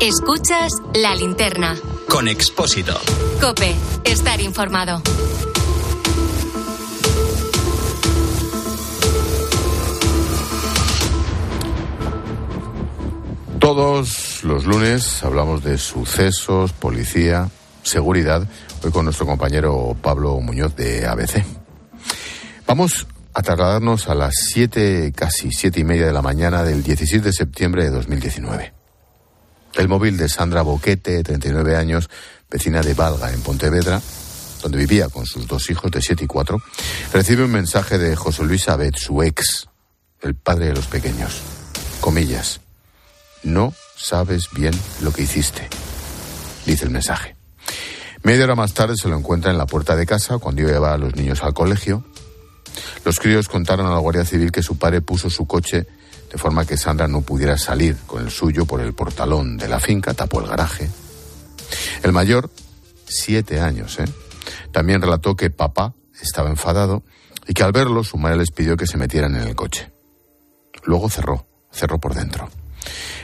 Escuchas la linterna. Con Expósito. Cope. Estar informado. Todos los lunes hablamos de sucesos, policía, seguridad. Hoy con nuestro compañero Pablo Muñoz de ABC. Vamos a trasladarnos a las siete, casi siete y media de la mañana del 16 de septiembre de 2019. El móvil de Sandra Boquete, de 39 años, vecina de Valga, en Pontevedra, donde vivía con sus dos hijos de 7 y 4, recibe un mensaje de José Luis Abed, su ex, el padre de los pequeños. Comillas. No sabes bien lo que hiciste, dice el mensaje. Media hora más tarde se lo encuentra en la puerta de casa cuando iba a llevar a los niños al colegio. Los críos contaron a la Guardia Civil que su padre puso su coche de forma que Sandra no pudiera salir con el suyo por el portalón de la finca, tapó el garaje. El mayor, siete años, ¿eh? también relató que papá estaba enfadado y que al verlo su madre les pidió que se metieran en el coche. Luego cerró, cerró por dentro.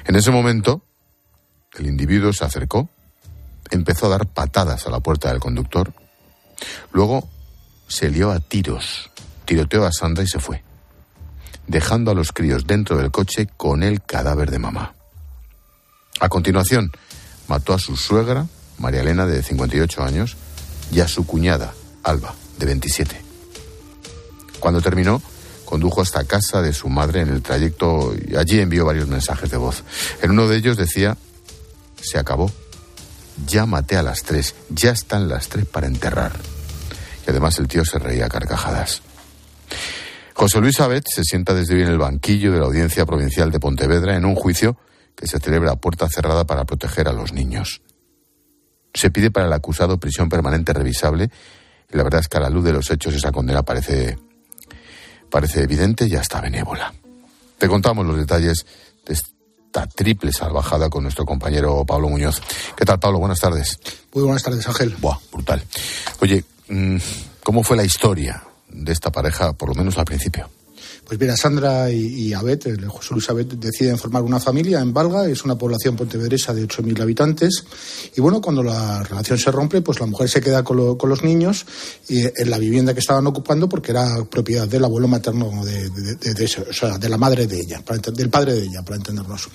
En ese momento, el individuo se acercó, empezó a dar patadas a la puerta del conductor, luego se lió a tiros, tiroteó a Sandra y se fue dejando a los críos dentro del coche con el cadáver de mamá. A continuación, mató a su suegra, María Elena, de 58 años, y a su cuñada, Alba, de 27. Cuando terminó, condujo hasta casa de su madre en el trayecto allí envió varios mensajes de voz. En uno de ellos decía, se acabó, ya maté a las tres, ya están las tres para enterrar. Y además el tío se reía a carcajadas. José Luis Abet se sienta desde hoy en el banquillo de la Audiencia Provincial de Pontevedra en un juicio que se celebra a puerta cerrada para proteger a los niños. Se pide para el acusado prisión permanente revisable y la verdad es que a la luz de los hechos esa condena parece, parece evidente y hasta benévola. Te contamos los detalles de esta triple salvajada con nuestro compañero Pablo Muñoz. ¿Qué tal, Pablo? Buenas tardes. Muy buenas tardes, Ángel. Buah, brutal. Oye, mm, ¿cómo fue la historia de esta pareja, por lo menos al principio? Pues mira, Sandra y, y Abet, José Luis Abet, deciden formar una familia en Valga, es una población pontevedresa de 8.000 habitantes. Y bueno, cuando la relación se rompe, pues la mujer se queda con, lo- con los niños y, en la vivienda que estaban ocupando porque era propiedad del abuelo materno de, de- de- de o sea, de la madre de ella, para del padre de ella, para entendernos.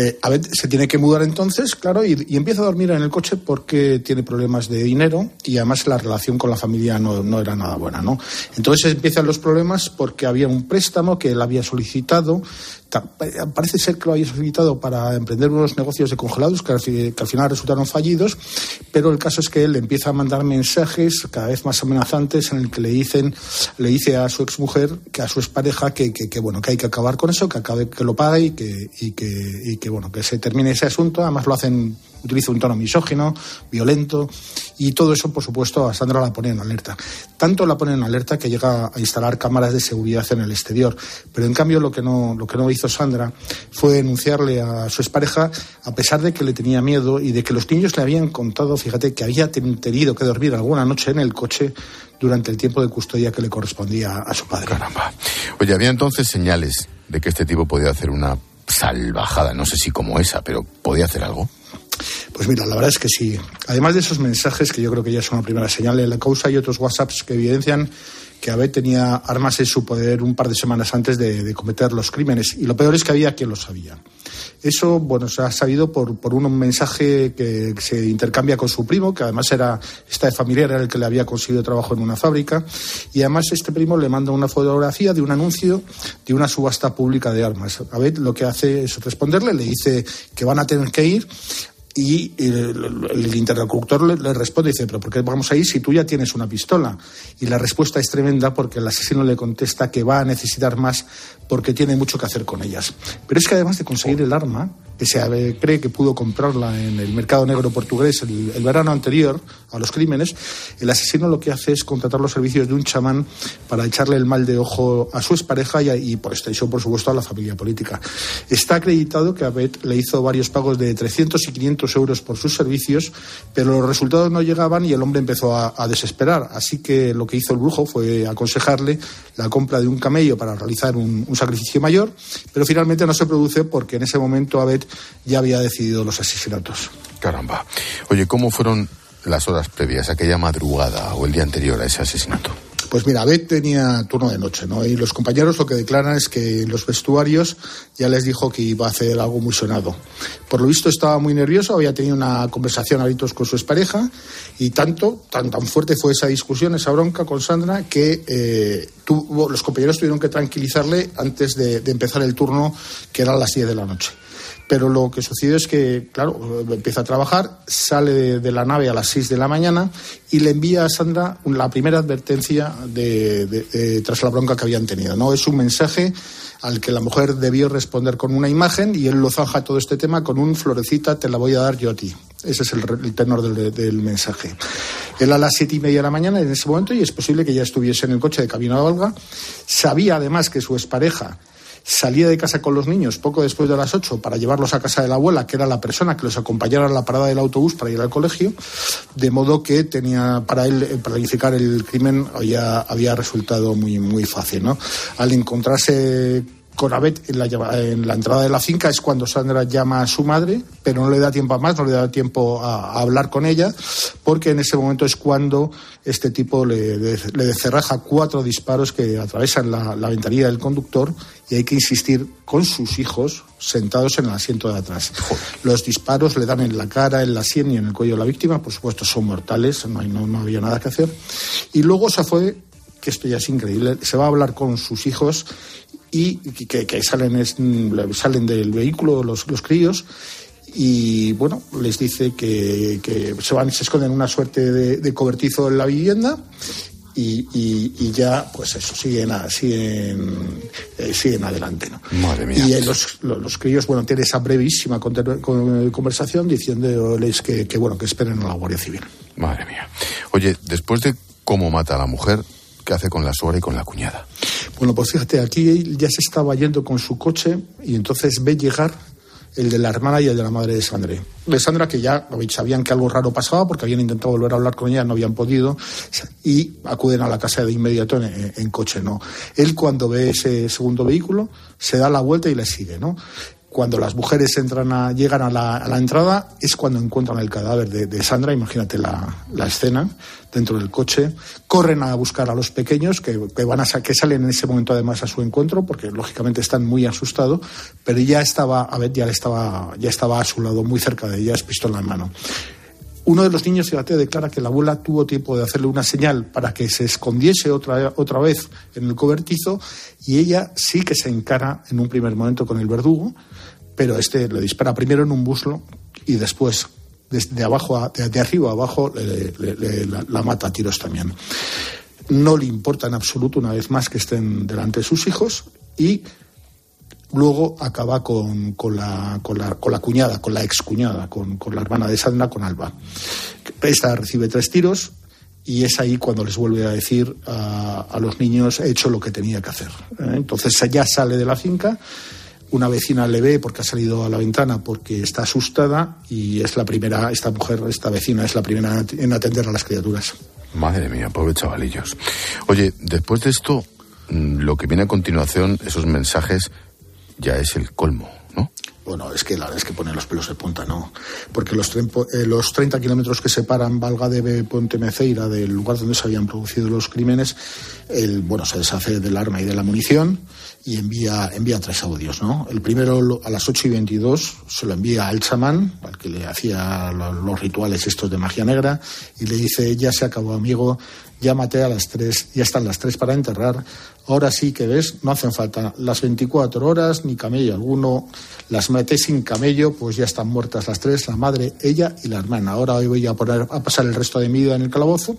Eh, Abed se tiene que mudar entonces, claro, y, y empieza a dormir en el coche porque tiene problemas de dinero y además la relación con la familia no, no era nada buena, ¿no? Entonces empiezan los problemas porque había un préstamo que él había solicitado, ta- parece ser que lo había solicitado para emprender unos negocios de congelados que al, fi- que al final resultaron fallidos, pero el caso es que él empieza a mandar mensajes cada vez más amenazantes en el que le dicen, le dice a su exmujer, que a su expareja, que, que, que, bueno, que hay que acabar con eso, que acabe, que lo pague y que, y que, y que bueno, que se termine ese asunto. Además lo hacen, utiliza un tono misógino, violento, y todo eso, por supuesto, a Sandra la pone en alerta. Tanto la pone en alerta que llega a instalar cámaras de seguridad en el exterior. Pero en cambio lo que no, lo que no hizo Sandra fue denunciarle a su expareja, a pesar de que le tenía miedo y de que los niños le habían contado, fíjate, que había ten- tenido que dormir alguna noche en el coche durante el tiempo de custodia que le correspondía a su padre. Caramba. Oye, había entonces señales de que este tipo podía hacer una salvajada, no sé si como esa, pero podía hacer algo. Pues mira, la verdad es que sí. Además de esos mensajes, que yo creo que ya son una primera señal de la causa, hay otros WhatsApps que evidencian que Abed tenía armas en su poder un par de semanas antes de, cometer los crímenes. Y lo peor es que había quien lo sabía. Eso, bueno, se ha sabido por, por un mensaje que se intercambia con su primo, que además era, esta familiar era el que le había conseguido trabajo en una fábrica. Y además este primo le manda una fotografía de un anuncio de una subasta pública de armas. Abed lo que hace es responderle, le dice que van a tener que ir y el, el interlocutor le, responde y dice, pero ¿por qué vamos a ir si tú ya tienes una pistola? Y la respuesta es tremenda porque el asesino le contesta que va a necesitar más porque tiene mucho que hacer con ellas. Pero es que además de conseguir el arma, que se eh, cree que pudo comprarla en el mercado negro portugués el, el verano anterior a los crímenes, el asesino lo que hace es contratar los servicios de un chamán para echarle el mal de ojo a su expareja y, a- y por extensión, por supuesto, a la familia política. Está acreditado que Abed le hizo varios pagos de 300 y 500 euros por sus servicios, pero los resultados no llegaban y el hombre empezó a, desesperar. Así que lo que hizo el brujo fue aconsejarle la compra de un camello para realizar un, un sacrificio mayor, pero finalmente no se produce porque en ese momento Abed ya había decidido los asesinatos. Caramba. Oye, ¿cómo fueron las horas previas, aquella madrugada o el día anterior a ese asesinato? Pues mira, Abed tenía turno de noche, ¿no? Y los compañeros lo que declaran es que en los vestuarios ya les dijo que iba a hacer algo muy sonado. Por lo visto estaba muy nervioso, había tenido una conversación a gritos con su expareja y tanto, tan, tan fuerte fue esa discusión, esa bronca con Sandra, que eh, tuvo- los compañeros tuvieron que tranquilizarle antes de, empezar el turno, que era a las 10 de la noche. Pero lo que sucedió es que, claro, empieza a trabajar, sale de, la nave a las 6 de la mañana y le envía a Sandra la primera advertencia de, tras la bronca que habían tenido. ¿no? Es un mensaje al que la mujer debió responder con una imagen y él lo zanja todo este tema con un florecita, te la voy a dar yo a ti. Ese es el, tenor del, mensaje. Él a las siete y media de la mañana en ese momento, y es posible que ya estuviese en el coche de camino a Valga, sabía además que su expareja salía de casa con los niños poco después de las 8 para llevarlos a casa de la abuela, que era la persona que los acompañara a la parada del autobús para ir al colegio, de modo que tenía para él eh, planificar el crimen había, había resultado muy, muy fácil. ¿no? Al encontrarse con Abed en la, en la entrada de la finca es cuando Sandra llama a su madre, pero no le da tiempo a más, no le da tiempo a, a hablar con ella, porque en ese momento es cuando este tipo le, le, le descerraja cuatro disparos que atravesan la, la ventanilla del conductor y hay que insistir con sus hijos sentados en el asiento de atrás. Los disparos le dan en la cara, en la sien y en el cuello de la víctima, por supuesto son mortales, no, hay, no, no había nada que hacer. Y luego se fue que esto ya es increíble, se va a hablar con sus hijos y que, salen, salen del vehículo los, los críos y bueno, les dice que, se van se esconden en una suerte de, cobertizo en la vivienda y, ya, pues eso, siguen, siguen, eh, siguen adelante. ¿no? Madre mía. Y los, los, críos, bueno, tienen esa brevísima conversación diciéndoles que, que, bueno, que esperen a la Guardia Civil. Madre mía. Oye, después de cómo mata a la mujer, ¿qué hace con la suegra y con la cuñada? Bueno, pues fíjate, aquí ya se estaba yendo con su coche y entonces ve llegar el de la hermana y el de la madre de Sandra. De Sandra, que ya sabían que algo raro pasaba porque habían intentado volver a hablar con ella, no habían podido, y acuden a la casa de inmediato en, coche, ¿no? Él, cuando ve ese segundo vehículo, se da la vuelta y le sigue, ¿no? Cuando las mujeres entran a, llegan a la, entrada es cuando encuentran el cadáver de, Sandra, imagínate la, escena dentro del coche, corren a buscar a los pequeños que, van a que salen en ese momento además a su encuentro porque lógicamente están muy asustados, pero ya estaba a ver, ya estaba ya estaba a su lado muy cerca de ellas, pistola en mano. Uno de los niños, fíjate, declara que la abuela tuvo tiempo de hacerle una señal para que se escondiese otra, otra vez en el cobertizo y ella sí que se encara en un primer momento con el verdugo, pero este le dispara primero en un buslo y después de abajo de, arriba a abajo la, mata a tiros también. No le importa en absoluto una vez más que estén delante de sus hijos y luego acaba con, la, con, la, con la cuñada, con la excuñada, con, con la hermana de Sandra, con Alba. Esta recibe tres tiros y es ahí cuando les vuelve a decir a, los niños he hecho lo que tenía que hacer. ¿eh? Entonces ya sale de la finca una vecina le ve porque ha salido a la ventana porque está asustada y es la primera, esta mujer, esta vecina es la primera en atender a las criaturas. Madre mía, pobre chavalillos. Oye, después de esto, mm, lo que viene a continuación, esos mensajes, ya es el colmo, ¿no? Bueno, es que la verdad es que pone los pelos de punta, ¿no? Porque los, eh, los 30 kilómetros que separan Valga de Ponte Meceira del lugar donde se habían producido los crímenes, el, bueno, se deshace del arma y de la munición y envía, envía tres audios, ¿no? El primero a las 8 y 22 se lo envía al chamán, al que le hacía los, rituales estos de magia negra, y le dice, ya se acabó amigo, maté a las tres, ya están las tres para enterrar, ahora sí que ves, no hacen falta las 24 horas ni camello alguno, las maté sin camello, pues ya están muertas las tres, la madre, ella y la hermana. Ahora hoy voy a, poner, a pasar el resto de mi vida en el calabozo,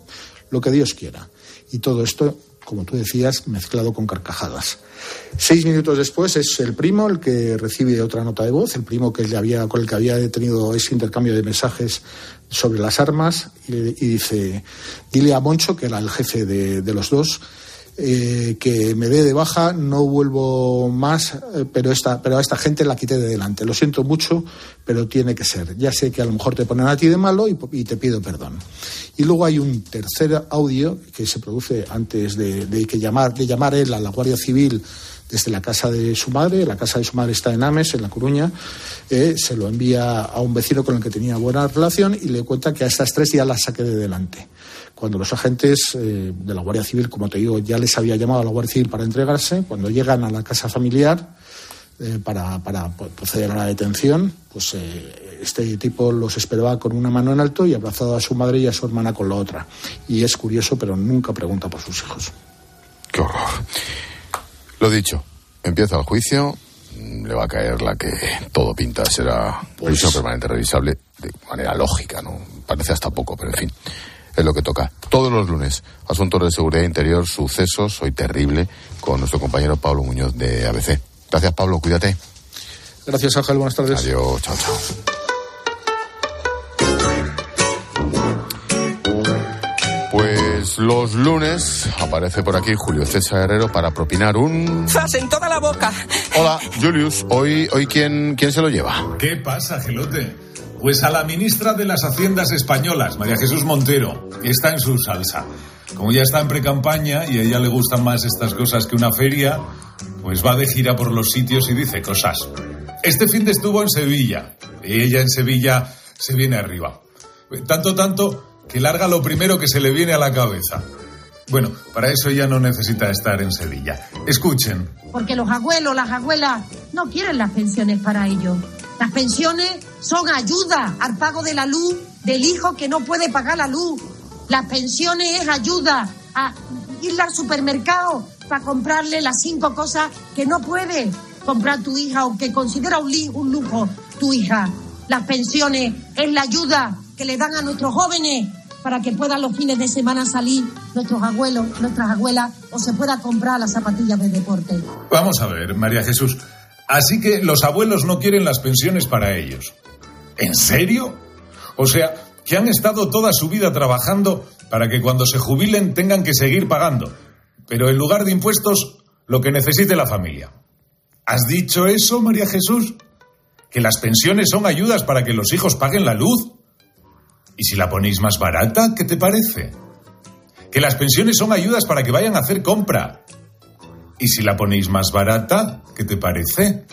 lo que Dios quiera. Y todo esto como tú decías, mezclado con carcajadas. Seis minutos después es el primo el que recibe otra nota de voz, el primo que le había, con el que había tenido ese intercambio de mensajes sobre las armas, y, dice, dile a Moncho, que era el jefe de los dos, eh, que me dé de baja, no vuelvo más, eh, pero, esta, pero a esta gente la quité de delante. Lo siento mucho, pero tiene que ser. Ya sé que a lo mejor te ponen a ti de malo y, te pido perdón. Y luego hay un tercer audio que se produce antes de, que llamar, de llamar él a la Guardia Civil desde la casa de su madre, la casa de su madre está en Ames, en La Coruña, eh, se lo envía a un vecino con el que tenía buena relación y le cuenta que a estas tres ya las saqué de delante cuando los agentes eh, de la Guardia Civil, como te digo, ya les había llamado a la Guardia Civil para entregarse, cuando llegan a la casa familiar eh, para, proceder a la detención, pues este tipo los esperaba con una mano en alto y abrazado a su madre y a su hermana con la otra. Y es curioso, pero nunca pregunta por sus hijos. Qué horror. Lo dicho, empieza el juicio, le va a caer la que todo pinta será pues prisión permanente revisable de manera lógica, ¿no? Parece hasta poco, pero en fin es lo que toca. Todos los lunes, asuntos de seguridad interior, sucesos, hoy terrible, con nuestro compañero Pablo Muñoz de ABC. Gracias, Pablo, cuídate. Gracias, Ángel, buenas tardes. Adiós, chao, chao. Pues los lunes aparece por aquí Julio César Herrero para propinar un... ¡Zas en toda la boca! Hola, Julius. Hoy, hoy ¿quién, ¿quién se lo lleva? ¿Qué pasa, Gelote? Pues a la ministra de las Haciendas Españolas, María Jesús Montero, que está en su salsa. Como ya está en precampaña y a ella le gustan más estas cosas que una feria, pues va de gira por los sitios y dice cosas. Este fin de estuvo en Sevilla y ella en Sevilla se viene arriba. Tanto, tanto que larga lo primero que se le viene a la cabeza. Bueno, para eso ya no necesita estar en Sevilla. Escuchen. Porque los abuelos, las abuelas no quieren las pensiones para ellos. Las pensiones son ayuda al pago de la luz del hijo que no puede pagar la luz. Las pensiones es ayuda a irle al supermercado para comprarle las cinco cosas que no puede comprar tu hija o que considera un, un lujo tu hija. Las pensiones es la ayuda que le dan a nuestros jóvenes para que puedan los fines de semana salir nuestros abuelos, nuestras abuelas o se pueda comprar las zapatillas de deporte. Vamos a ver, María Jesús. Así que los abuelos no quieren las pensiones para ellos. ¿En serio? O sea, que han estado toda su vida trabajando para que cuando se jubilen tengan que seguir pagando. Pero en lugar de impuestos, lo que necesite la familia. ¿Has dicho eso, María Jesús? ¿Que las pensiones son ayudas para que los hijos paguen la luz? ¿Y si la ponéis más barata, qué te parece? Que las pensiones son ayudas para que vayan a hacer compra. ¿Y si la ponéis más barata, qué te parece?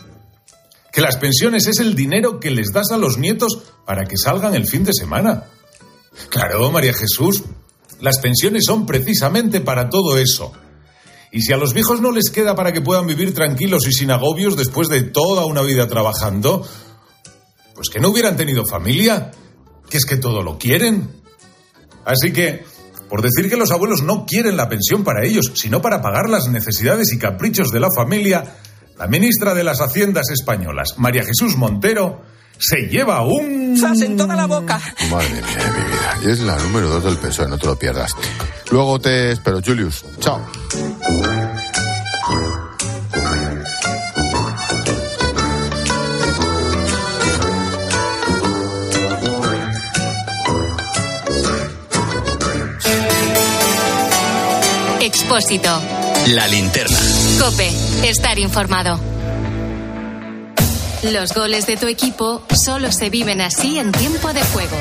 Que las pensiones es el dinero que les das a los nietos para que salgan el fin de semana. Claro, María Jesús, las pensiones son precisamente para todo eso. Y si a los viejos no les queda para que puedan vivir tranquilos y sin agobios después de toda una vida trabajando, pues que no hubieran tenido familia, que es que todo lo quieren. Así que, por decir que los abuelos no quieren la pensión para ellos, sino para pagar las necesidades y caprichos de la familia, la ministra de las Haciendas españolas, María Jesús Montero, se lleva un... ¡Sas en toda la boca! Madre mía de mi vida. Y es la número dos del PSOE, no te lo pierdas. Luego te espero, Julius. Chao. Expósito. La linterna. Cope. Estar informado. Los goles de tu equipo solo se viven así en tiempo de juego.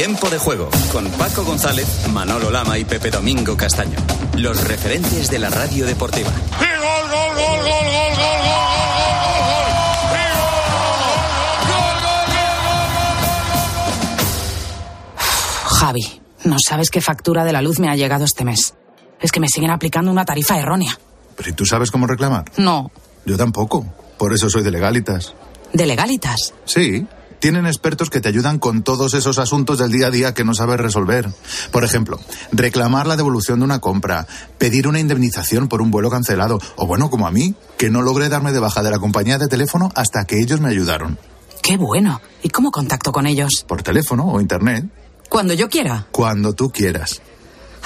Tiempo de juego con Paco González, Manolo Lama y Pepe Domingo Castaño. Los referentes de la radio deportiva. Javi, no sabes qué factura de la luz me ha llegado este mes. Es que me siguen aplicando una tarifa errónea. ¿Pero ¿y tú sabes cómo reclamar? No, Yo tampoco. Por eso soy de legalitas. de legalitas. Sí. Tienen expertos que te ayudan con todos esos asuntos del día a día que no sabes resolver. Por ejemplo, reclamar la devolución de una compra, pedir una indemnización por un vuelo cancelado, o bueno, como a mí, que no logré darme de baja de la compañía de teléfono hasta que ellos me ayudaron. Qué bueno. ¿Y cómo contacto con ellos? Por teléfono o internet, Cuando yo quiera. cuando tú quieras.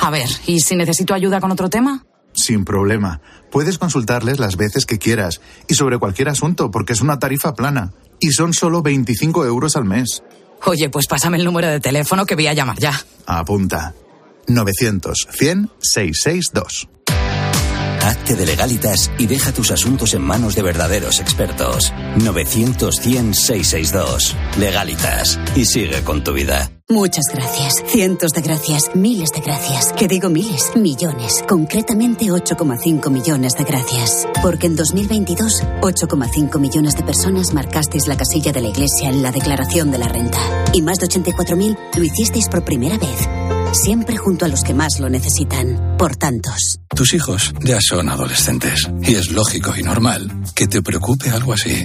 A ver, ¿y si necesito ayuda con otro tema? Sin problema. Puedes consultarles las veces que quieras y sobre cualquier asunto porque es una tarifa plana y son solo 25 euros al mes. Oye, pues pásame el número de teléfono que voy a llamar ya. Apunta. 900 100 662. Hazte de legalitas y deja tus asuntos en manos de verdaderos expertos. 900-100-662. Legalitas. Y sigue con tu vida. Muchas gracias, cientos de gracias, miles de gracias. Que digo miles, millones, concretamente 8,5 millones de gracias. Porque en 2022, 8,5 millones de personas marcasteis la casilla de la Iglesia en la declaración de la renta. Y más de 84.000 lo hicisteis por primera vez. Siempre junto a los que más lo necesitan. Por tantos. Tus hijos ya son adolescentes y es lógico y normal que te preocupe algo así.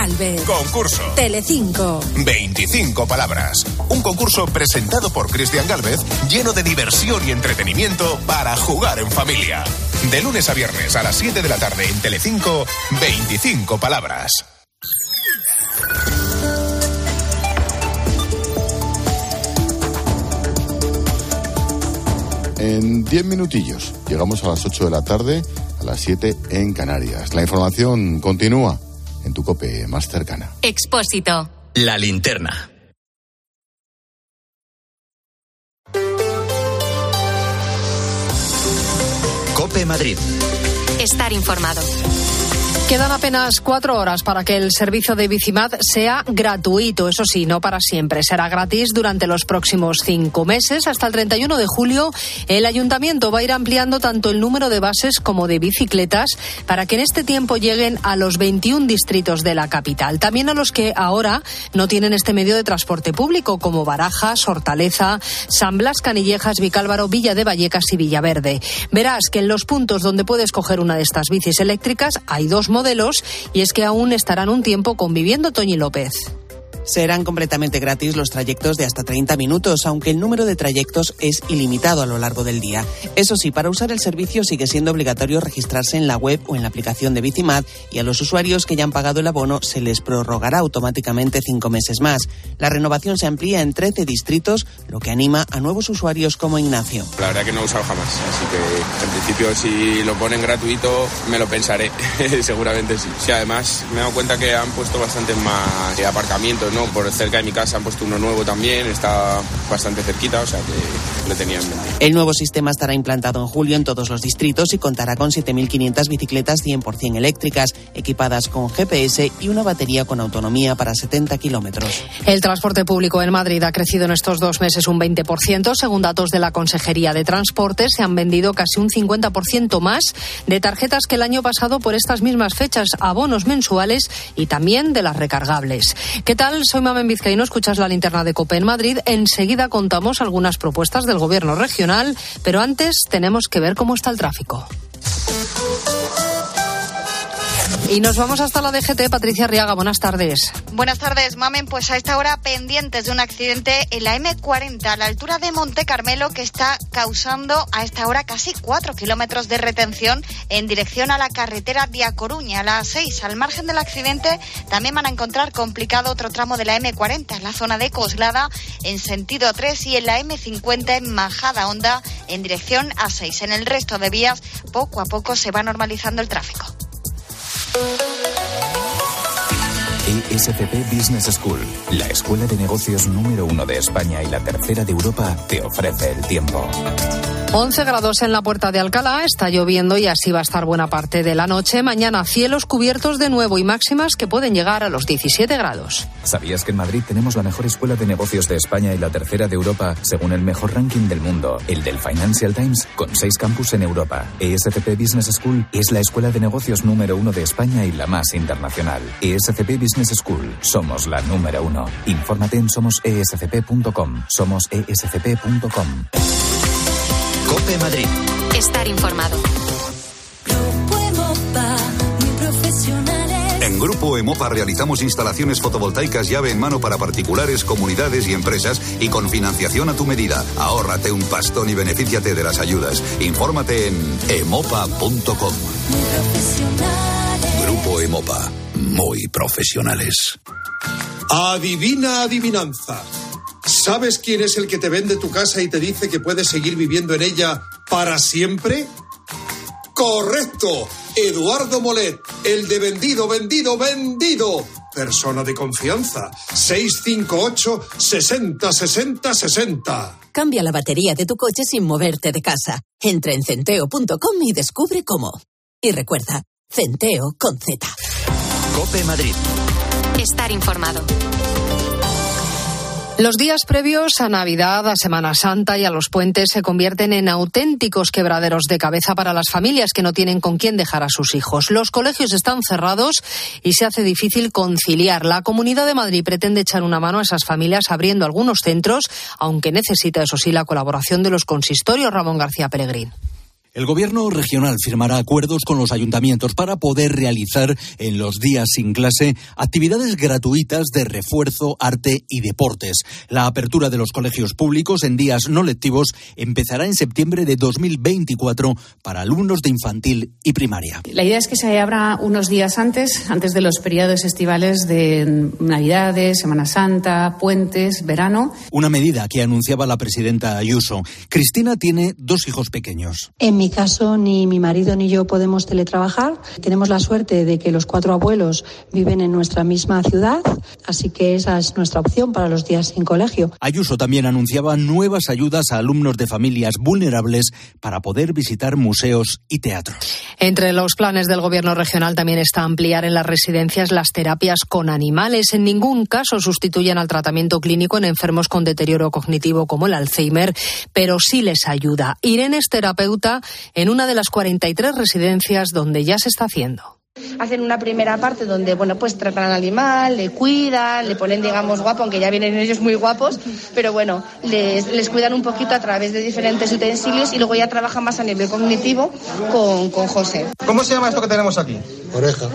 Galvez. Concurso. Telecinco. 25 palabras. Un concurso presentado por Cristian Galvez lleno de diversión y entretenimiento para jugar en familia. De lunes a viernes a las 7 de la tarde en Telecinco, 25 palabras. En 10 minutillos llegamos a las 8 de la tarde, a las 7 en Canarias. La información continúa en tu cope más cercana. Expósito. La linterna. Cope Madrid. Estar informado. Quedan apenas cuatro horas para que el servicio de Bicimad sea gratuito, eso sí, no para siempre. Será gratis durante los próximos cinco meses. Hasta el 31 de julio, el ayuntamiento va a ir ampliando tanto el número de bases como de bicicletas para que en este tiempo lleguen a los 21 distritos de la capital. También a los que ahora no tienen este medio de transporte público, como Barajas, Hortaleza, San Blas, Canillejas, Vicálvaro, Villa de Vallecas y Villaverde. Verás que en los puntos donde puedes coger una de estas bicis eléctricas hay dos modelos y es que aún estarán un tiempo conviviendo Toñi López. Serán completamente gratis los trayectos de hasta 30 minutos, aunque el número de trayectos es ilimitado a lo largo del día. Eso sí, para usar el servicio sigue siendo obligatorio registrarse en la web o en la aplicación de Bicimad y a los usuarios que ya han pagado el abono se les prorrogará automáticamente cinco meses más. La renovación se amplía en 13 distritos, lo que anima a nuevos usuarios como Ignacio. La verdad que no he usado jamás, así que en principio si lo ponen gratuito me lo pensaré, seguramente sí. Sí, además me he dado cuenta que han puesto bastante más aparcamientos, ¿no? Por cerca de mi casa han puesto uno nuevo también, está bastante cerquita, o sea que lo tenía en mente. El nuevo sistema estará implantado en julio en todos los distritos y contará con 7.500 bicicletas 100% eléctricas, equipadas con GPS y una batería con autonomía para 70 kilómetros. El transporte público en Madrid ha crecido en estos dos meses un 20%. Según datos de la Consejería de Transporte, se han vendido casi un 50% más de tarjetas que el año pasado por estas mismas fechas, abonos mensuales y también de las recargables. ¿Qué tal? Soy Mamen Vizcaíno, escuchas la linterna de COPE en Madrid. Enseguida contamos algunas propuestas del Gobierno regional, pero antes tenemos que ver cómo está el tráfico. Y nos vamos hasta la DGT. Patricia Riaga, buenas tardes. Buenas tardes, Mamen. Pues a esta hora pendientes de un accidente en la M40 a la altura de Monte Carmelo que está causando a esta hora casi cuatro kilómetros de retención en dirección a la carretera de A Coruña. A las seis, al margen del accidente, también van a encontrar complicado otro tramo de la M40 en la zona de Coslada en sentido 3 y en la M50 en Majada Honda en dirección a 6. En el resto de vías, poco a poco se va normalizando el tráfico. ESCP Business School, la escuela de negocios número uno de España y la tercera de Europa, te ofrece el tiempo. 11 grados en la puerta de Alcalá, está lloviendo y así va a estar buena parte de la noche. Mañana cielos cubiertos de nuevo y máximas que pueden llegar a los 17 grados. ¿Sabías que en Madrid tenemos la mejor escuela de negocios de España y la tercera de Europa, según el mejor ranking del mundo, el del Financial Times, con seis campus en Europa? ESCP Business School es la escuela de negocios número uno de España y la más internacional. ESCP Business School, somos la número uno. Infórmate en somosescp.com. Somosescp.com. Cope Madrid. Estar informado. En Grupo Emopa realizamos instalaciones fotovoltaicas llave en mano para particulares, comunidades y empresas y con financiación a tu medida. Ahórrate un pastón y benefíciate de las ayudas. Infórmate en emopa.com. Grupo Emopa. Muy profesionales. Adivina adivinanza. ¿Sabes quién es el que te vende tu casa y te dice que puedes seguir viviendo en ella para siempre? Correcto. Eduardo Molet, el de vendido, vendido, vendido. Persona de confianza. 658 60 60 60. Cambia la batería de tu coche sin moverte de casa. Entra en centeo.com y descubre cómo. Y recuerda, Centeo con Z. Cope Madrid. Estar informado. Los días previos a Navidad, a Semana Santa y a los puentes se convierten en auténticos quebraderos de cabeza para las familias que no tienen con quién dejar a sus hijos. Los colegios están cerrados y se hace difícil conciliar. La Comunidad de Madrid pretende echar una mano a esas familias abriendo algunos centros, aunque necesita, eso sí, la colaboración de los consistorios. Ramón García Peregrín. El gobierno regional firmará acuerdos con los ayuntamientos para poder realizar en los días sin clase actividades gratuitas de refuerzo, arte y deportes. La apertura de los colegios públicos en días no lectivos empezará en septiembre de 2024 para alumnos de infantil y primaria. La idea es que se abra unos días antes, antes de los periodos estivales de Navidades, Semana Santa, puentes, verano. Una medida que anunciaba la presidenta Ayuso. Cristina tiene dos hijos pequeños. En mi caso, ni mi marido ni yo podemos teletrabajar. Tenemos la suerte de que los cuatro abuelos viven en nuestra misma ciudad, así que esa es nuestra opción para los días sin colegio. Ayuso también anunciaba nuevas ayudas a alumnos de familias vulnerables para poder visitar museos y teatros. Entre los planes del Gobierno regional también está ampliar en las residencias las terapias con animales. En ningún caso sustituyen al tratamiento clínico en enfermos con deterioro cognitivo como el Alzheimer, pero sí les ayuda. Irene es terapeuta en una de las 43 residencias donde ya se está haciendo hacen una primera parte donde, bueno, pues tratan al animal, le cuidan, le ponen, digamos, guapo, aunque ya vienen ellos muy guapos, pero bueno, les, les cuidan un poquito a través de diferentes utensilios y luego ya trabajan más a nivel cognitivo con, con José. ¿Cómo se llama esto que tenemos aquí? Oreja.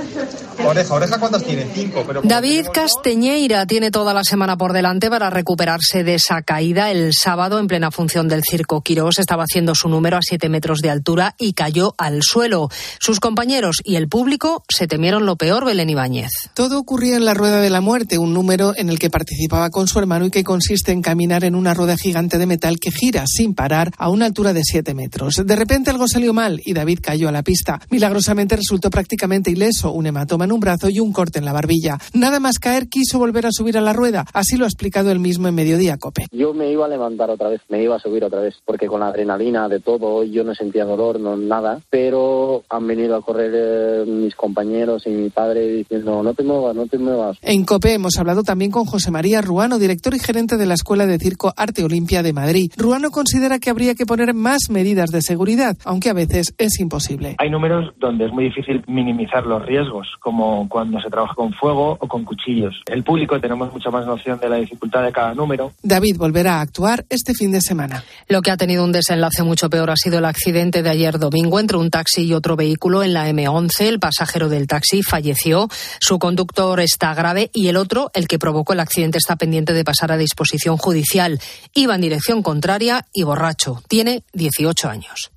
Oreja, oreja, ¿cuántas tiene? Cinco. Pero David Casteñeira tiene toda la semana por delante para recuperarse de esa caída. El sábado, en plena función del circo Quirós, estaba haciendo su número a siete metros de altura y cayó al suelo. Sus compañeros y el público se temieron lo peor, Belén Ibáñez. Todo ocurría en la Rueda de la Muerte, un número en el que participaba con su hermano y que consiste en caminar en una rueda gigante de metal que gira sin parar a una altura de siete metros. De repente algo salió mal y David cayó a la pista. Milagrosamente resultó prácticamente ileso, un hematoma en un brazo y un corte en la barbilla. Nada más caer quiso volver a subir a la rueda, así lo ha explicado él mismo en Mediodía Cope. Yo me iba a levantar otra vez, me iba a subir otra vez, porque con la adrenalina de todo yo no sentía dolor, no nada, pero han venido a correr eh, mis compañeros y mi padre diciendo no te muevas, no te muevas. En Cope hemos hablado también con José María Ruano, director y gerente de la Escuela de Circo Arte Olimpia de Madrid. Ruano considera que habría que poner más medidas de seguridad, aunque a veces es imposible. Hay números donde es muy difícil minimizar los riesgos, como cuando se trabaja con fuego o con cuchillos. El público tenemos mucha más noción de la dificultad de cada número. David volverá a actuar este fin de semana. Lo que ha tenido un desenlace mucho peor ha sido el accidente de ayer domingo entre un taxi y otro vehículo en la M11. El pasajero del taxi falleció, su conductor está grave y el otro, el que provocó el accidente, está pendiente de pasar a disposición judicial. Iba en dirección contraria y borracho. Tiene 18 años.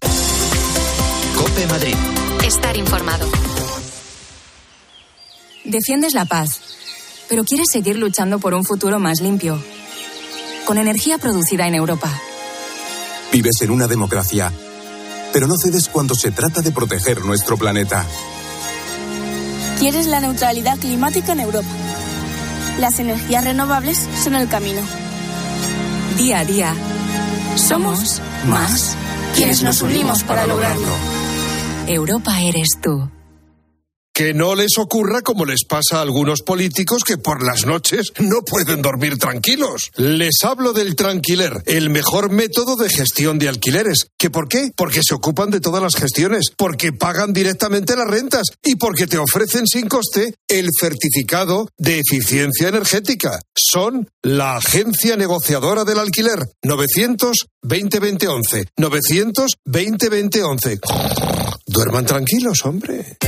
Cope Madrid. Estar informado. Defiendes la paz, pero quieres seguir luchando por un futuro más limpio. Con energía producida en Europa. Vives en una democracia, pero no cedes cuando se trata de proteger nuestro planeta. Quieres la neutralidad climática en Europa. Las energías renovables son el camino. Día a día, somos más quienes nos unimos para lograrlo. Europa eres tú. Que no les ocurra como les pasa a algunos políticos que por las noches no pueden dormir tranquilos. Les hablo del tranquiler, el mejor método de gestión de alquileres. ¿Que por qué? Porque se ocupan de todas las gestiones, porque pagan directamente las rentas y porque te ofrecen sin coste el certificado de eficiencia energética. Son la agencia negociadora del alquiler. 900 2020 900 2020 Duerman tranquilos, hombre.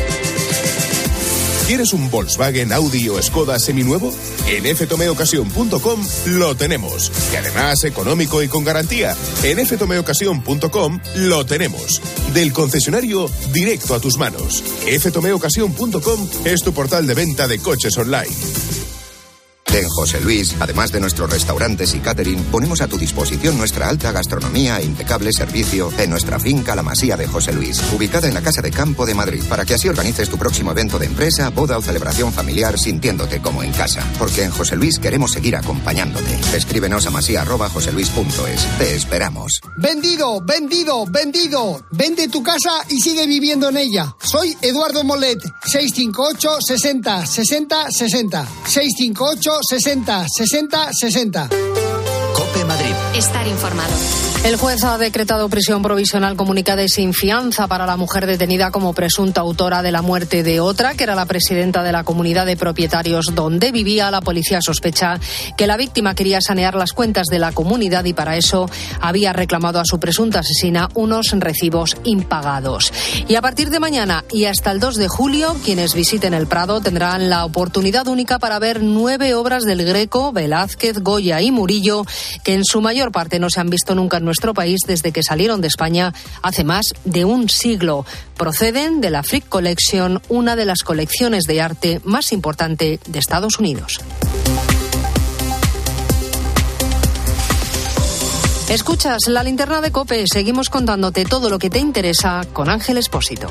¿Quieres un Volkswagen, Audi o Skoda seminuevo? En ftomeocasión.com lo tenemos. Y además económico y con garantía. En ftomeocasión.com lo tenemos. Del concesionario directo a tus manos. ftomeocasión.com es tu portal de venta de coches online. En José Luis, además de nuestros restaurantes y catering, ponemos a tu disposición nuestra alta gastronomía e impecable servicio en nuestra finca La Masía de José Luis, ubicada en la Casa de Campo de Madrid, para que así organices tu próximo evento de empresa, boda o celebración familiar sintiéndote como en casa. Porque en José Luis queremos seguir acompañándote. Escríbenos a masía.joseluis.es. Te esperamos. Vendido, vendido, vendido. Vende tu casa y sigue viviendo en ella. Soy Eduardo Molet, 658 60 60 60. 658 60 60 60. Cope Madrid. Estar informado. El juez ha decretado prisión provisional comunicada y sin fianza para la mujer detenida como presunta autora de la muerte de otra, que era la presidenta de la comunidad de propietarios donde vivía. La policía sospecha que la víctima quería sanear las cuentas de la comunidad y para eso había reclamado a su presunta asesina unos recibos impagados. Y a partir de mañana y hasta el 2 de julio, quienes visiten el Prado tendrán la oportunidad única para ver nueve obras del Greco, Velázquez, Goya y Murillo, que en su mayor parte no se han visto nunca en nuestro país desde que salieron de España hace más de un siglo. Proceden de la Frick Collection, una de las colecciones de arte más importante de Estados Unidos. Escuchas la linterna de Cope. Seguimos contándote todo lo que te interesa con Ángel Espósito.